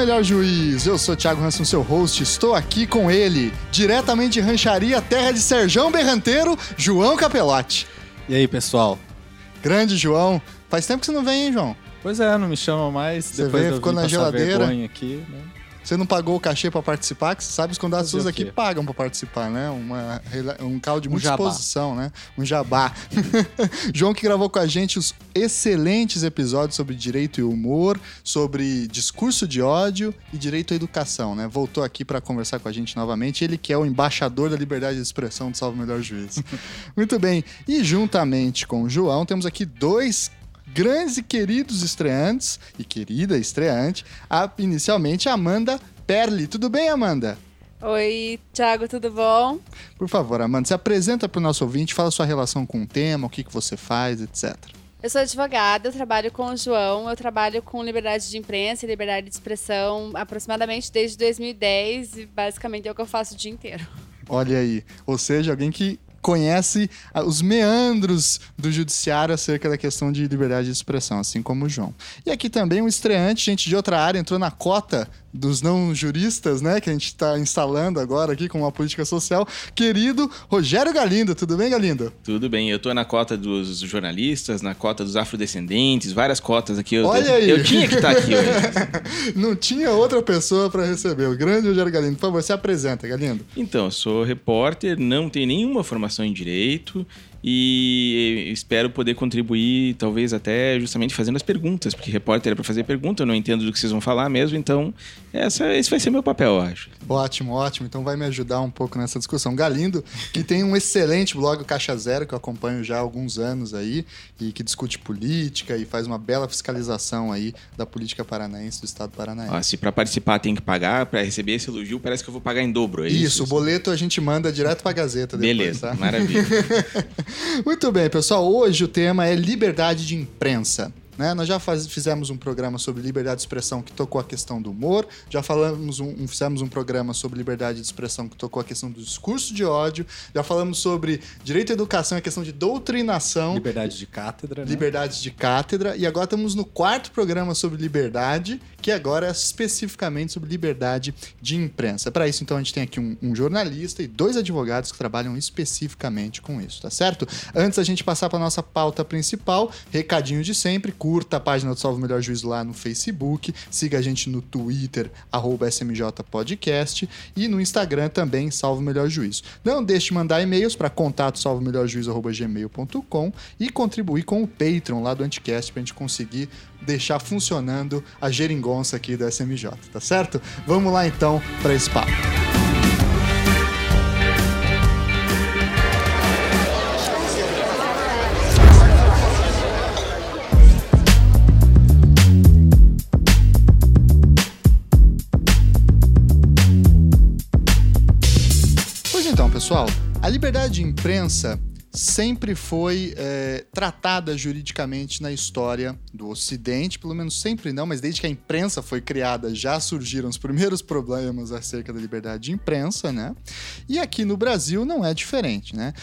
Melhor Juiz! Eu sou Thiago Hanson, seu host. Estou aqui com ele, diretamente de Rancharia, terra de Serjão Berranteiro, João Capelotti. E aí, pessoal? Grande João. Faz tempo que você não vem, hein, João? Pois é, não me chama mais. Você depois veio, eu ficou na geladeira. vergonha aqui, né? Você não pagou o cachê pra participar, que você sabe que os convidados Fazer o aqui pagam pra participar, né? Uma, um caldo de Um muita jabá. exposição, né? Um jabá. João que gravou com a gente os excelentes episódios sobre direito e humor, sobre discurso de ódio e direito à educação, né? Voltou aqui pra conversar com a gente novamente. Ele que é o embaixador da liberdade de expressão do Salve Melhor Juiz. Muito bem. E juntamente com o João, temos aqui dois grandes e queridos estreantes e querida estreante, a, inicialmente a Amanda Perli. Tudo bem, Amanda? Oi, Thiago, tudo bom? Por favor, Amanda, se apresenta para o nosso ouvinte, fala sua relação com o tema, o que, que você faz, etc. Eu sou advogada, eu trabalho com o João, eu trabalho com liberdade de imprensa e liberdade de expressão aproximadamente desde 2010 e basicamente é o que eu faço o dia inteiro. Olha aí. Ou seja, alguém que conhece ah, os meandros do judiciário acerca da questão de liberdade de expressão, assim como o João. E aqui também um estreante, gente de outra área, entrou na cota dos não juristas, né, que a gente está instalando agora aqui com uma política social, querido Rogério Galindo. Tudo bem, Galindo? Tudo bem, eu tô na cota dos jornalistas, na cota dos afrodescendentes, várias cotas aqui. Eu, Olha aí. Eu tinha que estar aqui hoje. Não tinha outra pessoa para receber. O grande Rogério Galindo. Por favor, se apresenta, Galindo. Então, eu sou repórter, não tenho nenhuma formação em direito e espero poder contribuir, talvez até justamente fazendo as perguntas, porque repórter é para fazer pergunta, eu não entendo do que vocês vão falar mesmo, então essa, esse vai ser meu papel, eu acho. Ótimo, ótimo. Então vai me ajudar um pouco nessa discussão. Galindo, que tem um excelente blog, o Caixa Zero, que eu acompanho já há alguns anos aí, e que discute política e faz uma bela fiscalização aí da política paranaense, do Estado paranaense. Ó, se para participar tem que pagar, para receber esse elogio, parece que eu vou pagar em dobro, é isso? isso, o boleto a gente manda direto pra Gazeta depois, Beleza, tá? maravilha. Muito bem, pessoal. Hoje o tema é liberdade de imprensa. Né? Nós já faz- fizemos um programa sobre liberdade de expressão que tocou a questão do humor, já falamos um, fizemos um programa sobre liberdade de expressão que tocou a questão do discurso de ódio, já falamos sobre direito à educação e a questão de doutrinação, Liberdade de cátedra, né? liberdade de cátedra, e agora estamos no quarto programa sobre liberdade, que agora é especificamente sobre liberdade de imprensa. Para isso, então, a gente tem aqui um, um jornalista e dois advogados que trabalham especificamente com isso, tá certo? Antes da gente passar para nossa pauta principal, recadinho de sempre, curta a página do Salve o Melhor Juiz lá no Facebook, siga a gente no Twitter, arroba SMJ Podcast, e no Instagram também, Salve o Melhor Juiz. Não deixe de mandar e-mails para contato salvomelhorjuiz.gmail.com e contribuir com o Patreon lá do Anticast para a gente conseguir deixar funcionando a geringonça aqui da SMJ, tá certo? Vamos lá então para esse papo. Pessoal, a liberdade de imprensa sempre foi é, tratada juridicamente na história do Ocidente, pelo menos sempre não, mas desde que a imprensa foi criada já surgiram os primeiros problemas acerca da liberdade de imprensa, né? E aqui no Brasil não é diferente, né?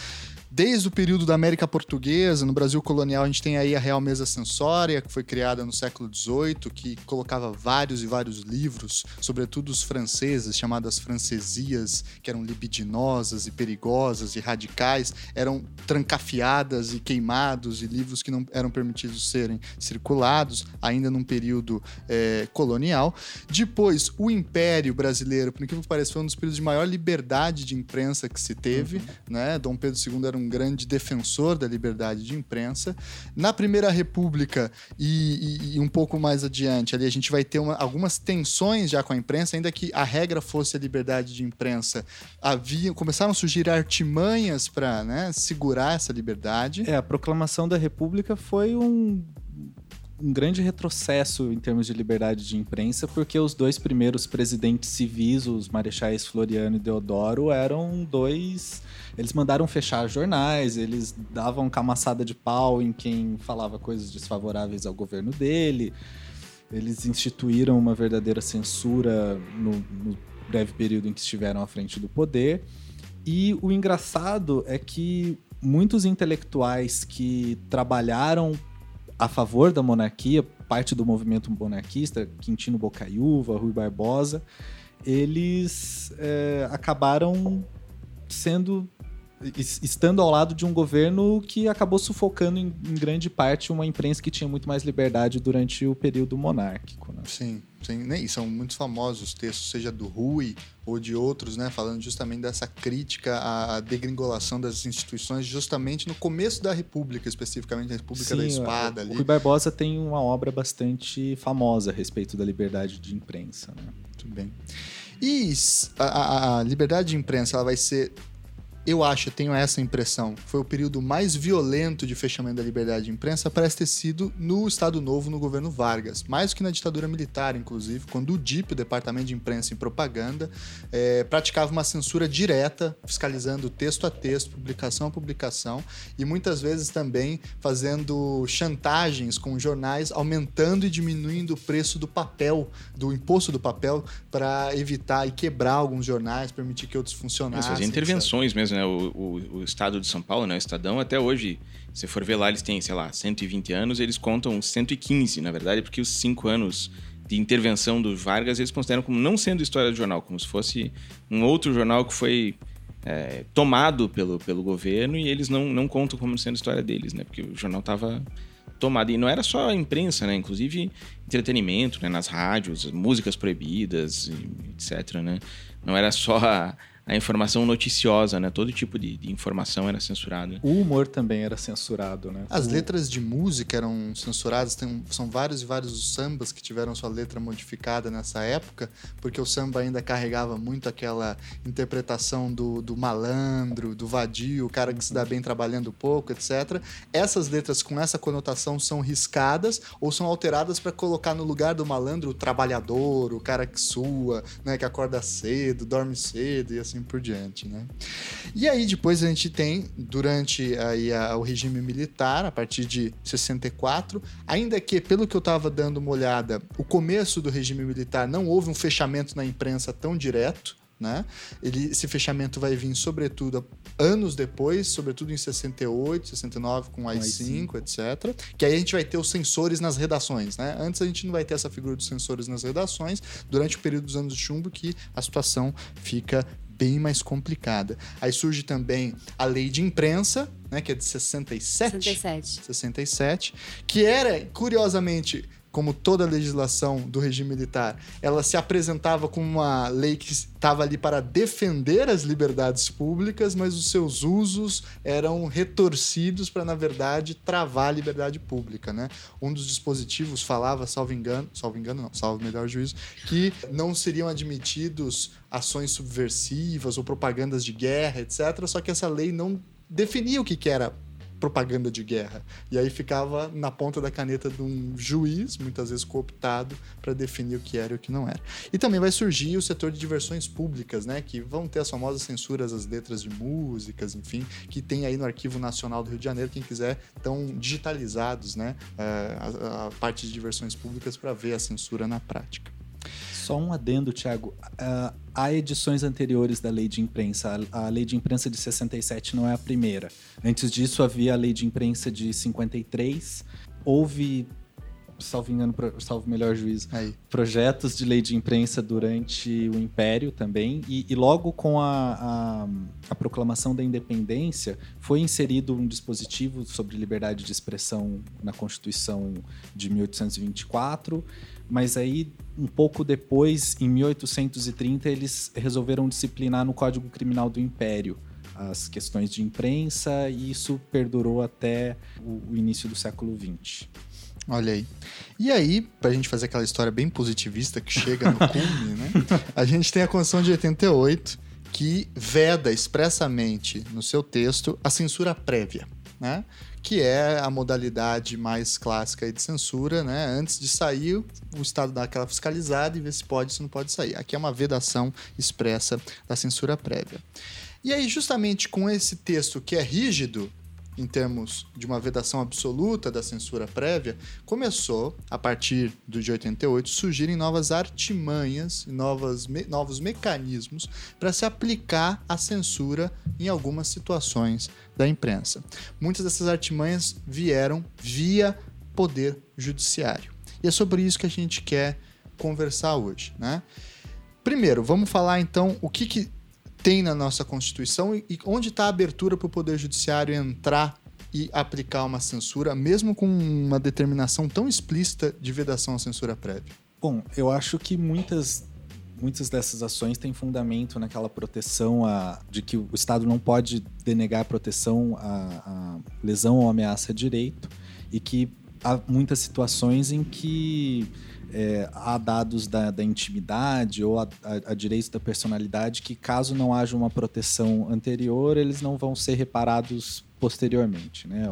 Desde o período da América Portuguesa, no Brasil colonial, a gente tem aí a Real Mesa Censória, que foi criada no século XVIII, que colocava vários e vários livros, sobretudo os franceses, chamadas francesias, que eram libidinosas e perigosas e radicais, eram trancafiadas e queimados, e livros que não eram permitidos serem circulados, ainda num período eh, colonial. Depois, o Império Brasileiro, por incrível que pareça, foi um dos períodos de maior liberdade de imprensa que se teve, né? Dom Pedro II era um grande defensor da liberdade de imprensa. Na Primeira República e, e- e um pouco mais adiante, ali a gente vai ter uma- algumas tensões já com a imprensa, ainda que a regra fosse a liberdade de imprensa, havia, começaram a surgir artimanhas para segurar essa liberdade. É, a proclamação da República foi um, um grande retrocesso em termos de liberdade de imprensa, porque os dois primeiros presidentes civis, os marechais Floriano e Deodoro, eram dois. Eles mandaram fechar jornais, eles davam camaçada de pau em quem falava coisas desfavoráveis ao governo dele. Eles instituíram uma verdadeira censura no, no breve período em que estiveram à frente do poder. E o engraçado é que muitos intelectuais que trabalharam a favor da monarquia, parte do movimento monarquista, Quintino Bocaiúva, Rui Barbosa, eles é, acabaram sendo estando ao lado de um governo que acabou sufocando em, em, grande parte uma imprensa que tinha muito mais liberdade durante o período monárquico. Né? Sim, sim. Né, e são muito famosos os textos, seja do Rui ou de outros, né, falando justamente dessa crítica à degringolação das instituições, justamente no começo da República, especificamente a República sim, da Espada. O, ali. o Rui Barbosa tem uma obra bastante famosa a respeito da liberdade de imprensa. Né? Muito bem. E a, a, a liberdade de imprensa ela vai ser eu acho, tenho essa impressão, foi o período mais violento de fechamento da liberdade de imprensa, parece ter sido no Estado Novo, no governo Vargas. Mais do que na ditadura militar, inclusive, quando o DIP, o Departamento de Imprensa e Propaganda, é, praticava uma censura direta, fiscalizando texto a texto, publicação a publicação, e muitas vezes também fazendo chantagens com jornais, aumentando e diminuindo o preço do papel, do imposto do papel, para evitar e quebrar alguns jornais, permitir que outros funcionassem. Mas intervenções etc. mesmo, né? O, o, o, estado de São Paulo, né? O Estadão, até hoje, se for ver lá, eles têm, sei lá, 120 anos, eles contam 115, na verdade, porque os cinco anos de intervenção do Vargas eles consideram como não sendo história do jornal, como se fosse um outro jornal que foi é, tomado pelo, pelo governo e eles não, não contam como sendo história deles, né? Porque o jornal estava tomado. E não era só a imprensa, né? Inclusive entretenimento, né? Nas rádios, músicas proibidas, etc, né? Não era só a, a informação noticiosa, né? Todo tipo de, de, informação era censurada. O humor também era censurado, né? As o... letras de música eram censuradas. Tem, são vários e vários sambas que tiveram sua letra modificada nessa época, porque o samba ainda carregava muito aquela interpretação do, do malandro, do vadio, o cara que se dá bem trabalhando pouco, etc. Essas letras com essa conotação são riscadas ou são alteradas para colocar no lugar do malandro o trabalhador, o cara que sua, né? Que acorda cedo, dorme cedo e assim assim por diante, né? E aí depois a gente tem, durante aí a, o regime militar, a partir de 64, ainda que, pelo que eu estava dando uma olhada, o começo do regime militar não houve um fechamento na imprensa tão direto, né? Ele, esse fechamento vai vir, sobretudo, anos depois, sobretudo em 68, 69, com o AI-5, etc. Que aí a gente vai ter os sensores nas redações, né? Antes a gente não vai ter essa figura dos sensores nas redações, durante o período dos anos de chumbo que a situação fica bem mais complicada. Aí surge também a lei de imprensa, né, que é de 67. 67. 67, que era, curiosamente, como toda legislação do regime militar, ela se apresentava como uma lei que estava ali para defender as liberdades públicas, mas os seus usos eram retorcidos para, na verdade, travar a liberdade pública. Né? Um dos dispositivos falava, salvo engano, salvo engano não, salvo melhor juízo, que não seriam admitidos ações subversivas ou propagandas de guerra, etc. Só que essa lei não definia o que, que era propaganda de guerra. E aí ficava na ponta da caneta de um juiz, muitas vezes cooptado, para definir o que era e o que não era. E também vai surgir o setor de diversões públicas, né, que vão ter as famosas censuras às letras de músicas, enfim, que tem aí no Arquivo Nacional do Rio de Janeiro, quem quiser, estão digitalizados, né, eh, a, a parte de diversões públicas para ver a censura na prática. Só um adendo, Thiago. Uh, há edições anteriores da lei de imprensa. A, a, lei de imprensa de 67 não é a primeira. Antes disso, havia a lei de imprensa de 53. Houve, salvo engano, salvo melhor juízo, Aí. projetos de lei de imprensa durante o Império também. E, e logo com a, a, a proclamação da independência, foi inserido um dispositivo sobre liberdade de expressão na Constituição de 1824 mas aí um pouco depois, em 1830, eles resolveram disciplinar no Código Criminal do Império as questões de imprensa e isso perdurou até o, início do século XX. Olha aí. E aí, pra gente fazer aquela história bem positivista que chega no cume, né? A gente tem a Constituição de 88 que veda expressamente no seu texto a censura prévia, né? Que é a modalidade mais clássica de censura, né? Antes de sair, o Estado dá aquela fiscalizada e vê se pode se não pode sair. Aqui é uma vedação expressa da censura prévia. E aí, justamente com esse texto que é rígido, em termos de uma vedação absoluta da censura prévia, começou, a partir do de 88, surgirem novas artimanhas, novas, me, novos mecanismos para se aplicar a censura em algumas situações da imprensa. Muitas dessas artimanhas vieram via poder judiciário. E é sobre isso que a gente quer conversar hoje, né? Primeiro, vamos falar então o que, que tem na nossa Constituição e, e onde está a abertura para o Poder Judiciário entrar e aplicar uma censura, mesmo com uma determinação tão explícita de vedação à censura prévia. Bom, eu acho que muitas muitas dessas ações têm fundamento naquela proteção a, de que o Estado não pode denegar a proteção à, lesão ou ameaça a direito e que há muitas situações em que é, há dados da, da intimidade ou a, a, a, direitos da personalidade que, caso não haja uma proteção anterior, eles não vão ser reparados posteriormente. Né?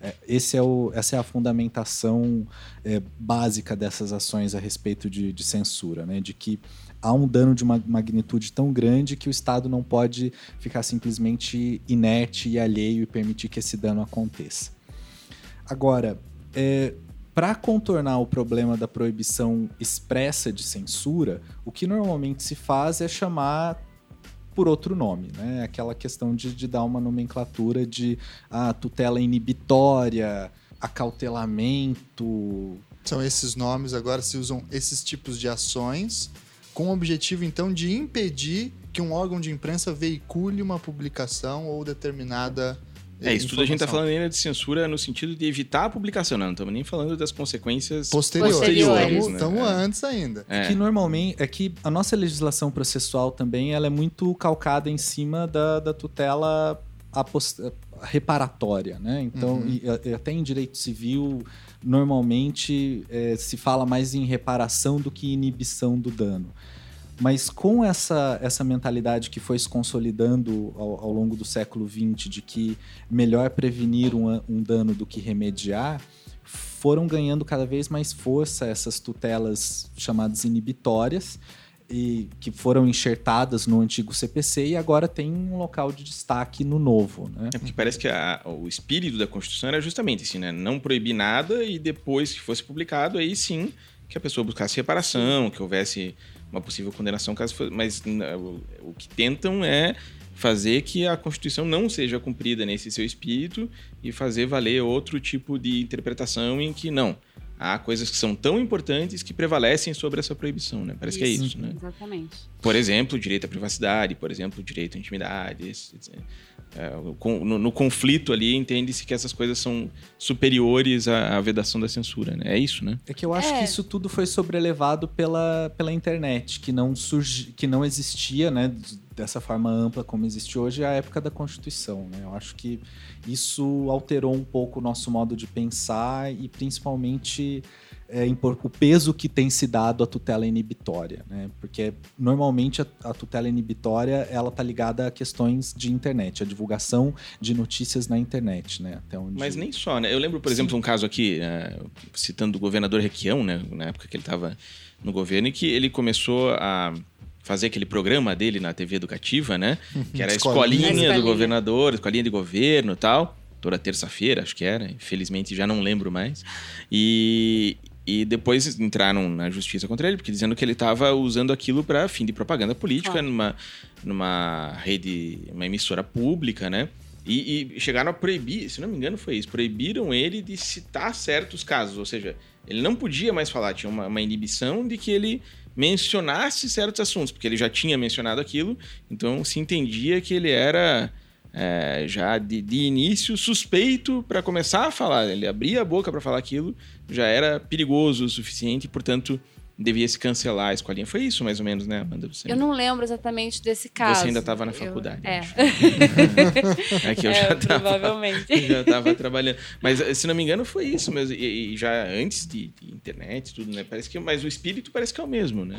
É, esse é o, essa é a fundamentação é, básica dessas ações a respeito de, de censura, né? de que há um dano de uma magnitude tão grande que o Estado não pode ficar simplesmente inerte e alheio e permitir que esse dano aconteça. Agora, é, para contornar o problema da proibição expressa de censura, o que normalmente se faz é chamar por outro nome, né? Aquela questão de, de dar uma nomenclatura de ah, tutela inibitória, acautelamento. São esses nomes, agora se usam esses tipos de ações com o objetivo então de impedir que um órgão de imprensa veicule uma publicação ou determinada é, isso tudo a gente está falando ainda de censura no sentido de evitar a publicação, não estamos nem falando das consequências posteriores. posteriores estamos né? antes ainda. É. Que normalmente é que a nossa legislação processual também ela é muito calcada em cima da, da tutela reparatória, né? Então, uhum. e, até em direito civil, normalmente é, se fala mais em reparação do que inibição do dano. Mas com essa, essa mentalidade que foi se consolidando ao, ao longo do século XX de que melhor prevenir um, um dano do que remediar, foram ganhando cada vez mais força essas tutelas chamadas inibitórias, e que foram enxertadas no antigo CPC e agora tem um local de destaque no novo. Né? É porque parece que a, o espírito da Constituição era justamente assim, né? Não proibir nada e depois que fosse publicado, aí sim que a pessoa buscasse reparação, que houvesse uma possível condenação caso fosse, mas o, o que tentam é fazer que a Constituição não seja cumprida nesse seu espírito e fazer valer outro tipo de interpretação em que não há coisas que são tão importantes que prevalecem sobre essa proibição, né? Parece isso, que é isso, né? Exatamente. Por exemplo, o direito à privacidade, por exemplo, o direito à intimidade. É, no, no, conflito ali, entende-se que essas coisas são superiores à, à, vedação da censura, né? É isso, né? É que eu acho é. que isso tudo foi sobrelevado pela, pela internet, que não, surgi, que não existia, né? Dessa forma ampla como existe hoje, à época da Constituição, né? Eu acho que isso alterou um pouco o nosso modo de pensar e principalmente é, o peso que tem se dado à tutela inibitória, né? Porque normalmente a, a, tutela inibitória ela tá ligada a questões de internet, a divulgação de notícias na internet, né? Até onde... Mas nem só, né? Eu lembro, por exemplo, Sim. um caso aqui, uh, citando o governador Requião, né? Na época que ele estava no governo, e que ele começou a fazer aquele programa dele na TV educativa, né? Que era a escolinha, escolinha do governador, escolinha de governo e tal toda terça-feira, acho que era, infelizmente já não lembro mais. E, e depois entraram na justiça contra ele, porque dizendo que ele estava usando aquilo para fim de propaganda política ah. numa, numa rede, uma emissora pública, né? E, e, chegaram a proibir, se não me engano foi isso, proibiram ele de citar certos casos, ou seja, ele não podia mais falar, tinha uma, uma inibição de que ele mencionasse certos assuntos, porque ele já tinha mencionado aquilo, então se entendia que ele era é, já de, de, início suspeito para começar a falar. Ele abria a boca para falar aquilo, já era perigoso o suficiente, e, portanto devia se cancelar a escolinha. Foi isso, mais ou menos, né, Amanda? Você... Eu não lembro exatamente desse caso. Você ainda estava na faculdade. Eu... É. é que eu é, já estava. Provavelmente. já estava trabalhando. Mas, se não me engano, foi isso mesmo. E, e já antes de, de internet tudo, né? Parece que, mas o espírito parece que é o mesmo, né?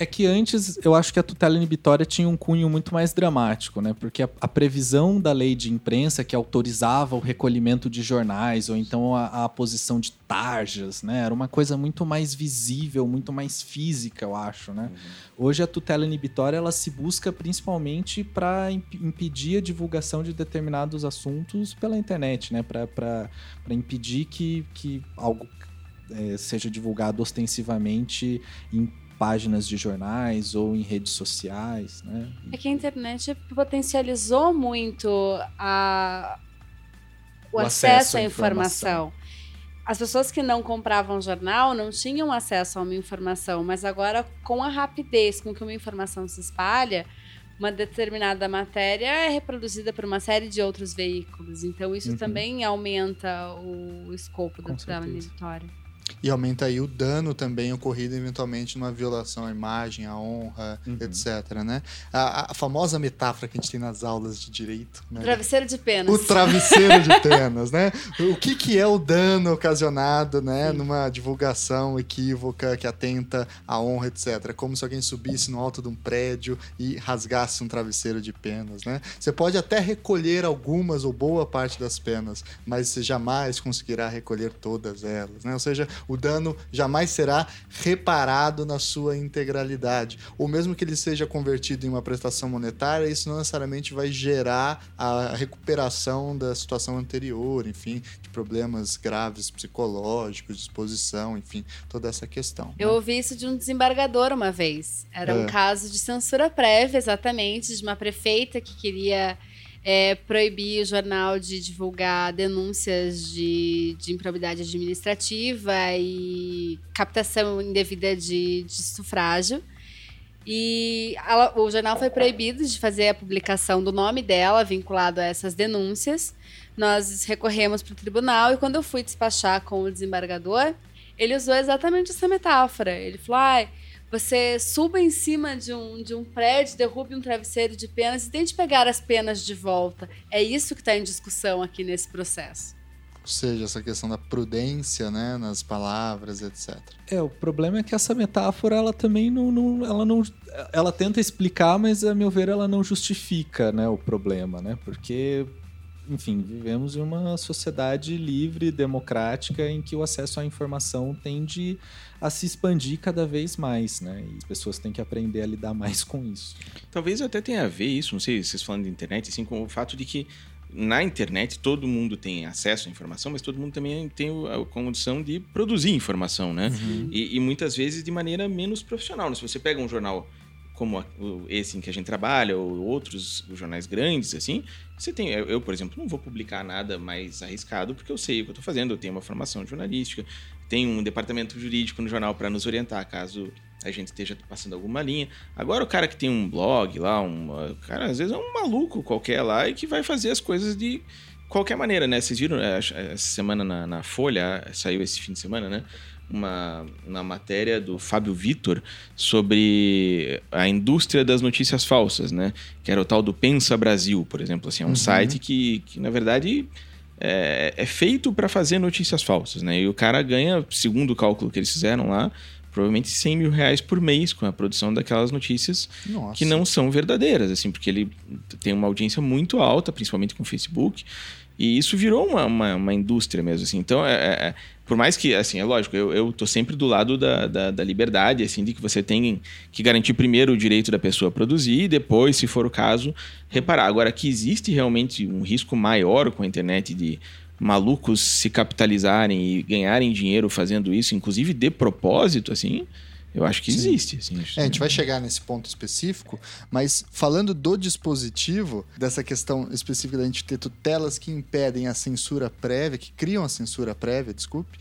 É que antes eu acho que a tutela inibitória tinha um cunho muito mais dramático, né? Porque a, a previsão da lei de imprensa que autorizava o recolhimento de jornais ou então a, a, posição de tarjas, né? Era uma coisa muito mais visível, muito mais física, eu acho, né? Uhum. Hoje a tutela inibitória ela se busca principalmente para imp impedir a divulgação de determinados assuntos pela internet, né? Para impedir que, que algo é, seja divulgado ostensivamente em páginas de jornais ou em redes sociais, né? É que a internet potencializou muito a, o, o acesso, acesso, à informação. informação. as pessoas que não compravam jornal não tinham acesso a uma informação, mas agora, com a rapidez com que uma informação se espalha, uma determinada matéria é reproduzida por uma série de outros veículos. Então, isso Uhum. também aumenta o escopo programa certeza. Vitória. E aumenta aí o dano também ocorrido eventualmente numa violação à imagem, à honra, Uhum. etc, né? A, a famosa metáfora que a gente tem nas aulas de direito, né? Travesseiro de penas. O travesseiro de penas, né? O que, que é o dano ocasionado, né? Numa divulgação equívoca que atenta à honra, etc. Como se alguém subisse no alto de um prédio e rasgasse um travesseiro de penas, né? Você pode até recolher algumas ou boa parte das penas, mas você jamais conseguirá recolher todas elas, né? Ou seja, o dano jamais será reparado na sua integralidade. Ou mesmo que ele seja convertido em uma prestação monetária, isso não necessariamente vai gerar a recuperação da situação anterior, enfim, de problemas graves psicológicos, de exposição, enfim, toda essa questão. Eu né? ouvi isso de um desembargador uma vez. Era um É. caso de censura prévia, exatamente, de uma prefeita que queria é, proibir o jornal de divulgar denúncias de, de improbidade administrativa e captação indevida de, de sufrágio. E ela- o jornal foi proibido de fazer a publicação do nome dela vinculado a essas denúncias. Nós recorremos para o tribunal e quando eu fui despachar com o desembargador, ele usou exatamente essa metáfora. Ele falou: ai, você suba em cima de um, de um prédio, derrube um travesseiro de penas e tente pegar as penas de volta. É isso que está em discussão aqui nesse processo. Ou seja, essa questão da prudência, né, nas palavras, etc. É, o problema é que essa metáfora, ela também não, não- ela não, ela tenta explicar, mas a meu ver ela não justifica, né, o problema, né? Porque, enfim, vivemos em uma sociedade livre, democrática, em que o acesso à informação tende a se expandir cada vez mais, né? E as pessoas têm que aprender a lidar mais com isso. Talvez até tenha a ver isso, não sei, vocês falando de internet, assim, com o fato de que na internet todo mundo tem acesso à informação, mas todo mundo também tem a condição de produzir informação, né? E, e muitas vezes de maneira menos profissional. né? Se você pega um jornal como esse em que a gente trabalha, ou outros jornais grandes, assim, você tem. Eu, por exemplo, não vou publicar nada mais arriscado porque eu sei o que eu estou fazendo, eu tenho uma formação jornalística, tem um departamento jurídico no jornal para nos orientar caso a gente esteja passando alguma linha. Agora, o cara que tem um blog lá, um, cara, às vezes é um maluco qualquer lá e que vai fazer as coisas de qualquer maneira, né? Vocês viram é, essa semana na, na Folha, saiu esse fim de semana, né? Uma, uma matéria do Fábio Vitor sobre a indústria das notícias falsas, né? Que era o tal do Pensa Brasil, por exemplo. Assim, é um Uhum. site que, que, na verdade, é, é feito para fazer notícias falsas, né? E o cara ganha, segundo o cálculo que eles fizeram lá, provavelmente 100 mil reais por mês com a produção daquelas notícias Nossa. que não são verdadeiras, assim, porque ele tem uma audiência muito alta, principalmente com o Facebook, e isso virou uma, uma, uma indústria mesmo, assim. Então, é, é- é- por mais que, assim, é lógico, eu, eu tô sempre do lado da, da, da liberdade, assim, de que você tem que garantir primeiro o direito da pessoa a produzir e depois, se for o caso, reparar. Agora, que existe realmente um risco maior com a internet de malucos se capitalizarem e ganharem dinheiro fazendo isso, inclusive de propósito, assim, eu acho que existe. Assim, É, a gente vai chegar nesse ponto específico, mas falando do dispositivo, dessa questão específica da gente ter tutelas que impedem a censura prévia, que criam a censura prévia, desculpe,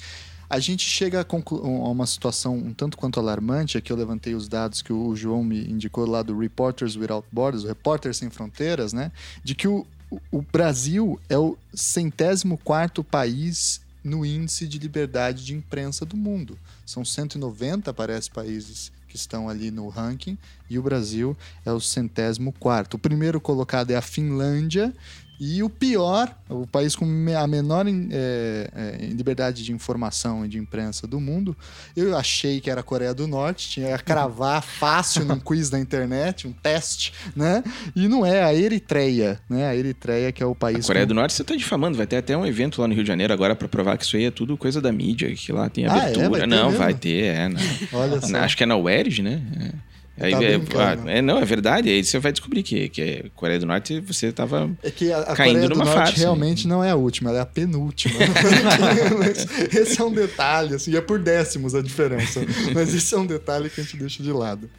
a gente chega a, a uma situação um tanto quanto alarmante. Aqui eu levantei os dados que o João me indicou lá do Reporters Without Borders, o Repórter Sem Fronteiras, né? De que o- o Brasil é o centésimo quarto país no índice de liberdade de imprensa do mundo. São 190, parece, países que estão ali no ranking, e o Brasil é o centésimo quarto. O primeiro colocado é a Finlândia, e o pior, o país com a menor é, é, liberdade de informação e de imprensa do mundo, eu achei que era a Coreia do Norte, tinha que cravar fácil num quiz da internet, um teste, né? E não é a Eritreia, né? A Eritreia que é o país A Coreia com- do Norte você tá difamando, vai ter até um evento lá no Rio de Janeiro agora pra provar que isso aí é tudo coisa da mídia, que lá tem Ah, é? abertura. Vai não, mesmo? vai ter, é. Não. Olha só. Acho que é na UERJ, né? É. Aí, Tá é, é, não, é verdade. Aí você vai descobrir que, que é Coreia do Norte você tava. É que a, a Caindo Coreia do numa Norte farsa, realmente não é a última, ela é a penúltima. Mas esse é um detalhe, assim, é por décimos a diferença. Mas esse é um detalhe que a gente deixa de lado.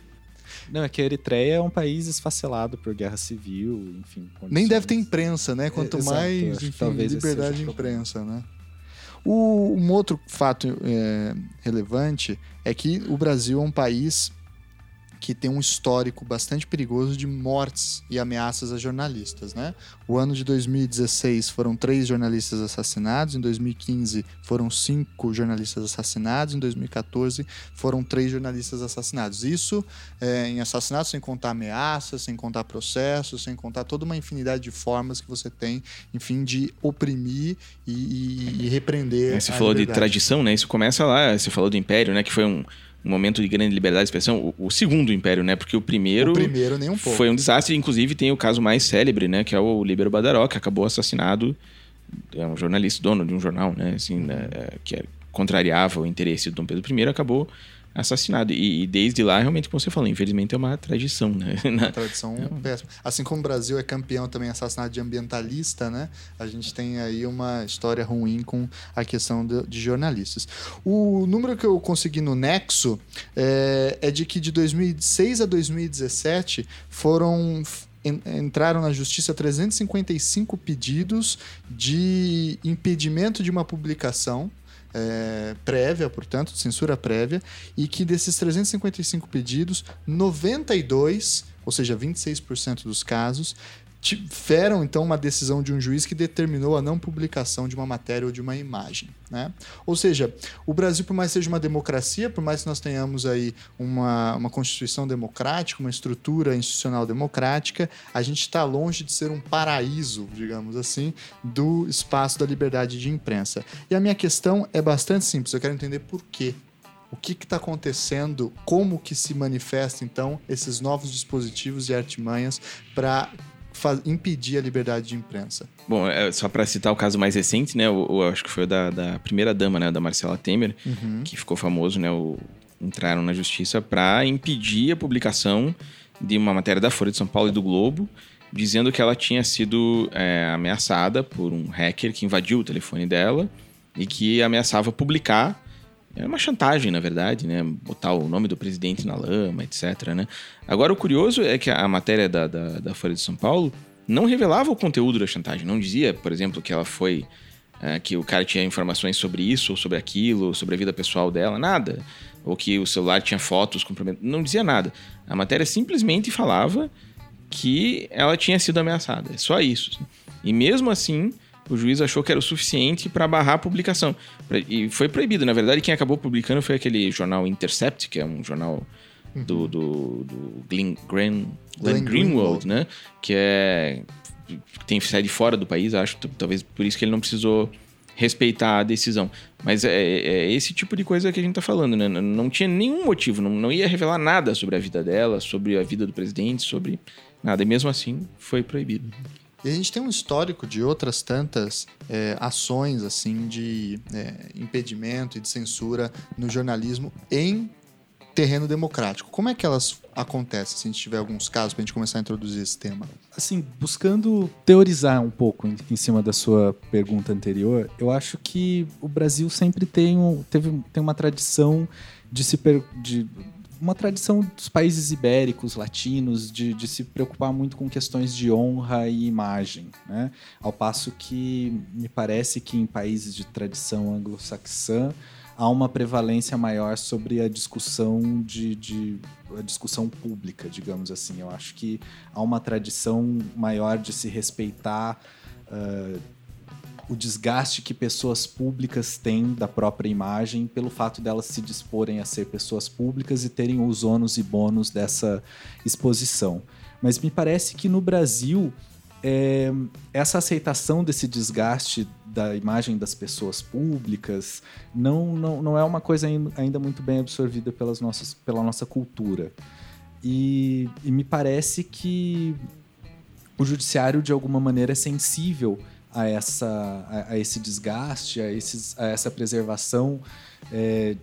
Não, é que a Eritreia é um país esfacelado por guerra civil, enfim. Nem deve ter condições- imprensa, né? Quanto exato, mais, enfim, talvez liberdade de imprensa, né? O, um outro fato é, relevante é que o Brasil é um país que tem um histórico bastante perigoso de mortes e ameaças a jornalistas, né? O ano de 2016 foram três jornalistas assassinados, em 2015 foram cinco jornalistas assassinados, em 2014 foram três jornalistas assassinados. Isso é, em assassinatos sem contar ameaças, sem contar processos, sem contar toda uma infinidade de formas que você tem, enfim, de oprimir e, e, e repreender. Você falou liberdade. de tradição, né? Isso começa lá, você falou do Império, né? Que foi um um momento de grande liberdade de expressão, o, o, segundo império, né? Porque o primeiro, o primeiro nem um pouco. foi um desastre. Inclusive tem o caso mais célebre, né? Que é o Libero Badaró, que acabou assassinado. É um jornalista, dono de um jornal, né? Assim, né? É, que contrariava o interesse do Dom Pedro I, acabou assassinado. E, e, desde lá, realmente, como você falou, infelizmente é uma tradição, né? Uma tradição é. péssima. Assim como o Brasil é campeão também assassinato de ambientalista, né? A gente tem aí uma história ruim com a questão de, de jornalistas. O número que eu consegui no Nexo é, é de que de 2006 a 2017 foram entraram na justiça 355 pedidos de impedimento de uma publicação é, prévia, portanto, censura prévia, e que desses 355 pedidos, 92, ou seja, 26% dos casos, tiveram então uma decisão de um juiz que determinou a não publicação de uma matéria ou de uma imagem. Né? Ou seja, o Brasil, por mais que seja uma democracia, por mais que nós tenhamos aí uma, uma constituição democrática, uma estrutura institucional democrática, a gente está longe de ser um paraíso, digamos assim, do espaço da liberdade de imprensa. E a minha questão é bastante simples, eu quero entender por quê o que está acontecendo, como que se manifesta então esses novos dispositivos e artimanhas para impedir a liberdade de imprensa. Bom, é, só para citar o caso mais recente, né? O, o, acho que foi o da, da primeira dama, né? Da Marcela Temer, uhum. que ficou famoso, né? O, entraram na justiça para impedir a publicação de uma matéria da Folha de São Paulo e do Globo, dizendo que ela tinha sido é, ameaçada por um hacker que invadiu o telefone dela e que ameaçava publicar era uma chantagem, na verdade, né? Botar o nome do presidente na lama, etc. Né? Agora, o curioso é que a matéria da, da, da Folha de São Paulo não revelava o conteúdo da chantagem. Não dizia, por exemplo, que ela foi. É, que o cara tinha informações sobre isso, ou sobre aquilo, sobre a vida pessoal dela, nada. Ou que o celular tinha fotos comprometendo. Não dizia nada. A matéria simplesmente falava que ela tinha sido ameaçada. É só isso. Assim. E mesmo assim, o juiz achou que era o suficiente para barrar a publicação. E foi proibido. Na verdade, quem acabou publicando foi aquele jornal Intercept, que é um jornal uhum. do, do, do Glenn, Glenn, Glenn, Greenwald, Greenwald, né? Que é tem sede fora do país, acho. Talvez por isso que ele não precisou respeitar a decisão. Mas é, é, é esse tipo de coisa que a gente tá falando, né? Não tinha nenhum motivo, não, não ia revelar nada sobre a vida dela, sobre a vida do presidente, sobre nada. E mesmo assim, foi proibido. E a gente tem um histórico de outras tantas é, ações assim de é, impedimento e de censura no jornalismo em terreno democrático. Como é que elas acontecem, se a gente tiver alguns casos para a gente começar a introduzir esse tema? Assim, buscando teorizar um pouco em, em, cima da sua pergunta anterior, eu acho que o Brasil sempre tem, um, teve, tem uma tradição de se per, de uma tradição dos países ibéricos, latinos, de, de, se preocupar muito com questões de honra e imagem. Né? Ao passo que me parece que em países de tradição anglo-saxã há uma prevalência maior sobre a discussão de, de, a discussão pública, digamos assim. Eu acho que há uma tradição maior de se respeitar uh, o desgaste que pessoas públicas têm da própria imagem pelo fato delas se disporem a ser pessoas públicas e terem os ônus e bônus dessa exposição. Mas me parece que no Brasil é, essa aceitação desse desgaste da imagem das pessoas públicas não, não, não é uma coisa ainda muito bem absorvida pelas nossas, pela nossa cultura. E, e me parece que o judiciário, de alguma maneira, é sensível a, essa, a, a esse desgaste, a, esses, a essa preservação é,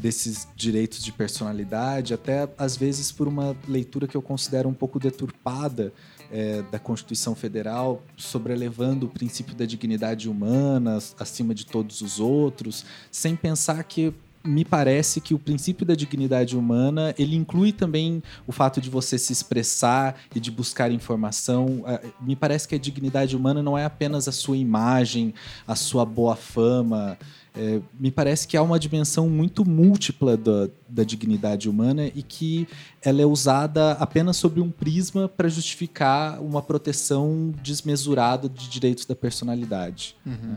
desses direitos de personalidade, até às vezes por uma leitura que eu considero um pouco deturpada é, da Constituição Federal, sobrelevando o princípio da dignidade humana acima de todos os outros, sem pensar que me parece que o princípio da dignidade humana ele inclui também o fato de você se expressar e de buscar informação. Ah, me parece que a dignidade humana não é apenas a sua imagem, a sua boa fama. É, me parece que há uma dimensão muito múltipla da, da, dignidade humana e que ela é usada apenas sobre um prisma para justificar uma proteção desmesurada de direitos da personalidade. Uhum. Né?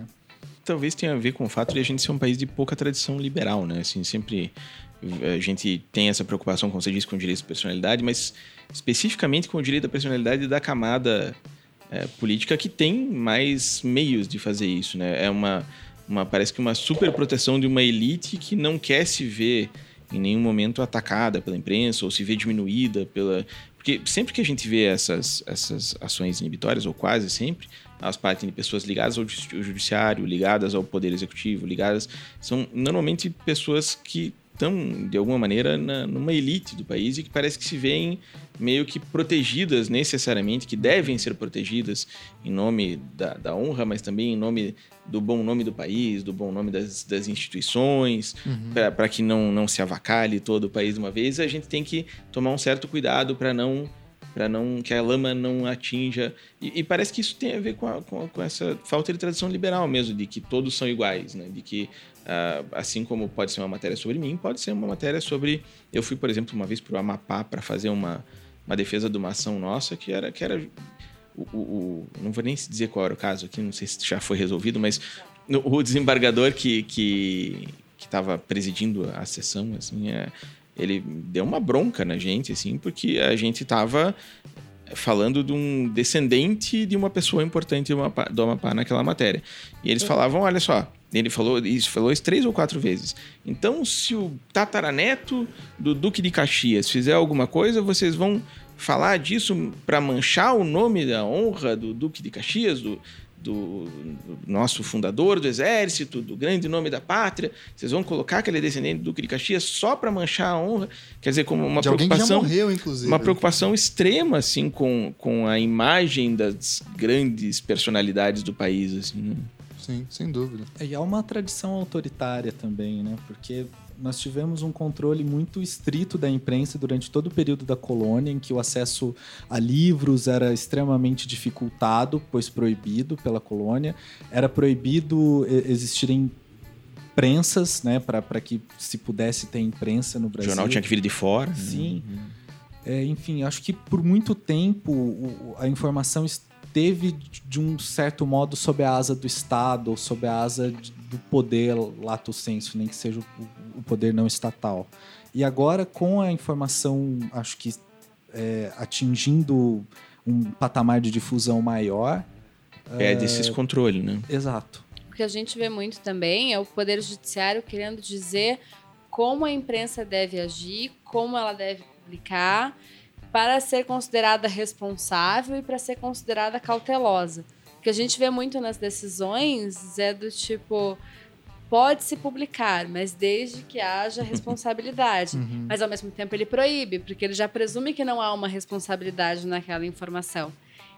Talvez tenha a ver com o fato de a gente ser um país de pouca tradição liberal, né? Assim, sempre a gente tem essa preocupação, como você disse, com o direito da personalidade, mas especificamente com o direito da personalidade da camada é, política que tem mais meios de fazer isso, né? É uma uma parece que uma super proteção de uma elite que não quer se ver em nenhum momento atacada pela imprensa ou se ver diminuída pela porque sempre que a gente vê essas, essas ações inibitórias, ou quase sempre, elas partem de pessoas ligadas ao judiciário, ligadas ao poder executivo, ligadas. São normalmente pessoas que estão, de alguma maneira, na, numa elite do país e que parece que se veem meio que protegidas necessariamente, que devem ser protegidas em nome da, da honra, mas também em nome do bom nome do país, do bom nome das, das instituições, uhum. para que não, não se avacalhe todo o país de uma vez, a gente tem que tomar um certo cuidado para não para não que a lama não atinja. E, e, parece que isso tem a ver com, a, com, com, essa falta de tradição liberal mesmo de que todos são iguais né? De que uh, assim como pode ser uma matéria sobre mim pode ser uma matéria sobre eu fui por exemplo uma vez para o Amapá para fazer uma uma defesa de uma ação nossa que era que era o, o, o, não vou nem dizer qual era o caso aqui, não sei se já foi resolvido, mas o desembargador que que estava presidindo a sessão, assim, é, ele deu uma bronca na gente, assim, porque a gente estava falando de um descendente de uma pessoa importante do Amapá naquela matéria. E eles falavam, olha só, ele falou isso, falou isso três ou quatro vezes. Então, se o tataraneto do Duque de Caxias fizer alguma coisa, vocês vão falar disso para manchar o nome da honra do Duque de Caxias, do, do, do, nosso fundador do exército, do grande nome da pátria. Vocês vão colocar aquele descendente do Duque de Caxias só para manchar a honra? Quer dizer, como uma de preocupação. Alguém que já morreu, inclusive. Uma preocupação extrema, assim, com, com a imagem das grandes personalidades do país, assim. Né? Sim, sem dúvida. E há uma tradição autoritária também, né? Porque nós tivemos um controle muito estrito da imprensa durante todo o período da colônia, em que o acesso a livros era extremamente dificultado, pois proibido pela colônia. Era proibido existirem prensas, né, para que se pudesse ter imprensa no Brasil. O jornal tinha que vir de fora. Né? Sim. Uhum. É, enfim, acho que por muito tempo a informação esteve de um certo modo sob a asa do Estado, ou sob a asa do poder lato senso, nem que seja o poder não estatal. E agora, com a informação, acho que é, atingindo um patamar de difusão maior. Perde é, esse controle, né? Exato. O que a gente vê muito também é o Poder Judiciário querendo dizer como a imprensa deve agir, como ela deve publicar, para ser considerada responsável e para ser considerada cautelosa. O que a gente vê muito nas decisões é do tipo pode-se publicar, mas desde que haja responsabilidade. Uhum. Mas ao mesmo tempo ele proíbe, porque ele já presume que não há uma responsabilidade naquela informação.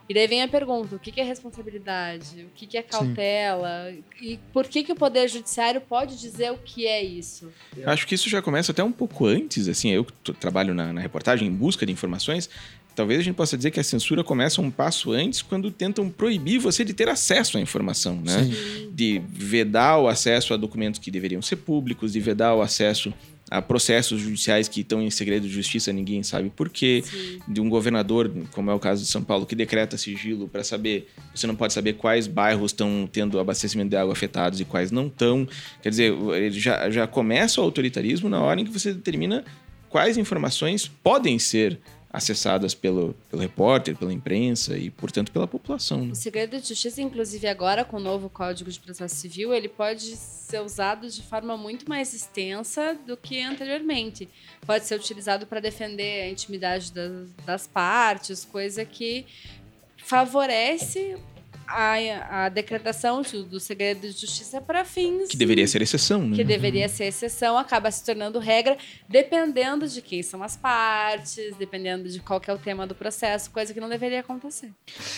E daí vem a pergunta: o que é responsabilidade? O que é cautela? Sim. E por que, que o Poder Judiciário pode dizer o que é isso? Acho que isso já começa até um pouco antes. Assim, eu trabalho na, na reportagem em busca de informações. Talvez a gente possa dizer que a censura começa um passo antes quando tentam proibir você de ter acesso à informação, né? Sim. De vedar o acesso a documentos que deveriam ser públicos, de vedar o acesso a processos judiciais que estão em segredo de justiça, ninguém sabe por quê, Sim. de um governador, como é o caso de São Paulo, que decreta sigilo para saber, você não pode saber quais bairros estão tendo abastecimento de água afetados e quais não estão. Quer dizer, ele já, já começa o autoritarismo na hora em que você determina quais informações podem ser acessadas pelo, pelo repórter, pela imprensa e, portanto, pela população. Né? O segredo de justiça, inclusive agora com o novo Código de Processo Civil, ele pode ser usado de forma muito mais extensa do que anteriormente. Pode ser utilizado para defender a intimidade das, das partes, coisa que favorece a, a decretação do, do segredo de justiça para fins. Que deveria ser exceção, né? Que deveria ser exceção, acaba se tornando regra, dependendo de quem são as partes, dependendo de qual que é o tema do processo, coisa que não deveria acontecer.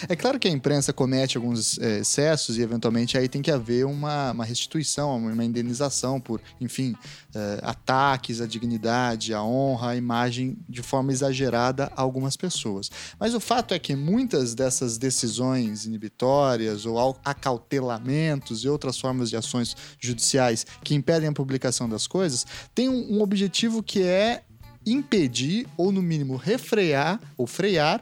É claro que a imprensa comete alguns é, excessos e, eventualmente, aí tem que haver uma, uma restituição, uma indenização por, enfim, é, ataques à dignidade, à honra, à imagem de forma exagerada a algumas pessoas. Mas o fato é que muitas dessas decisões inibitórias ou acautelamentos e outras formas de ações judiciais que impedem a publicação das coisas têm um, um objetivo que é impedir ou, no mínimo, refrear ou frear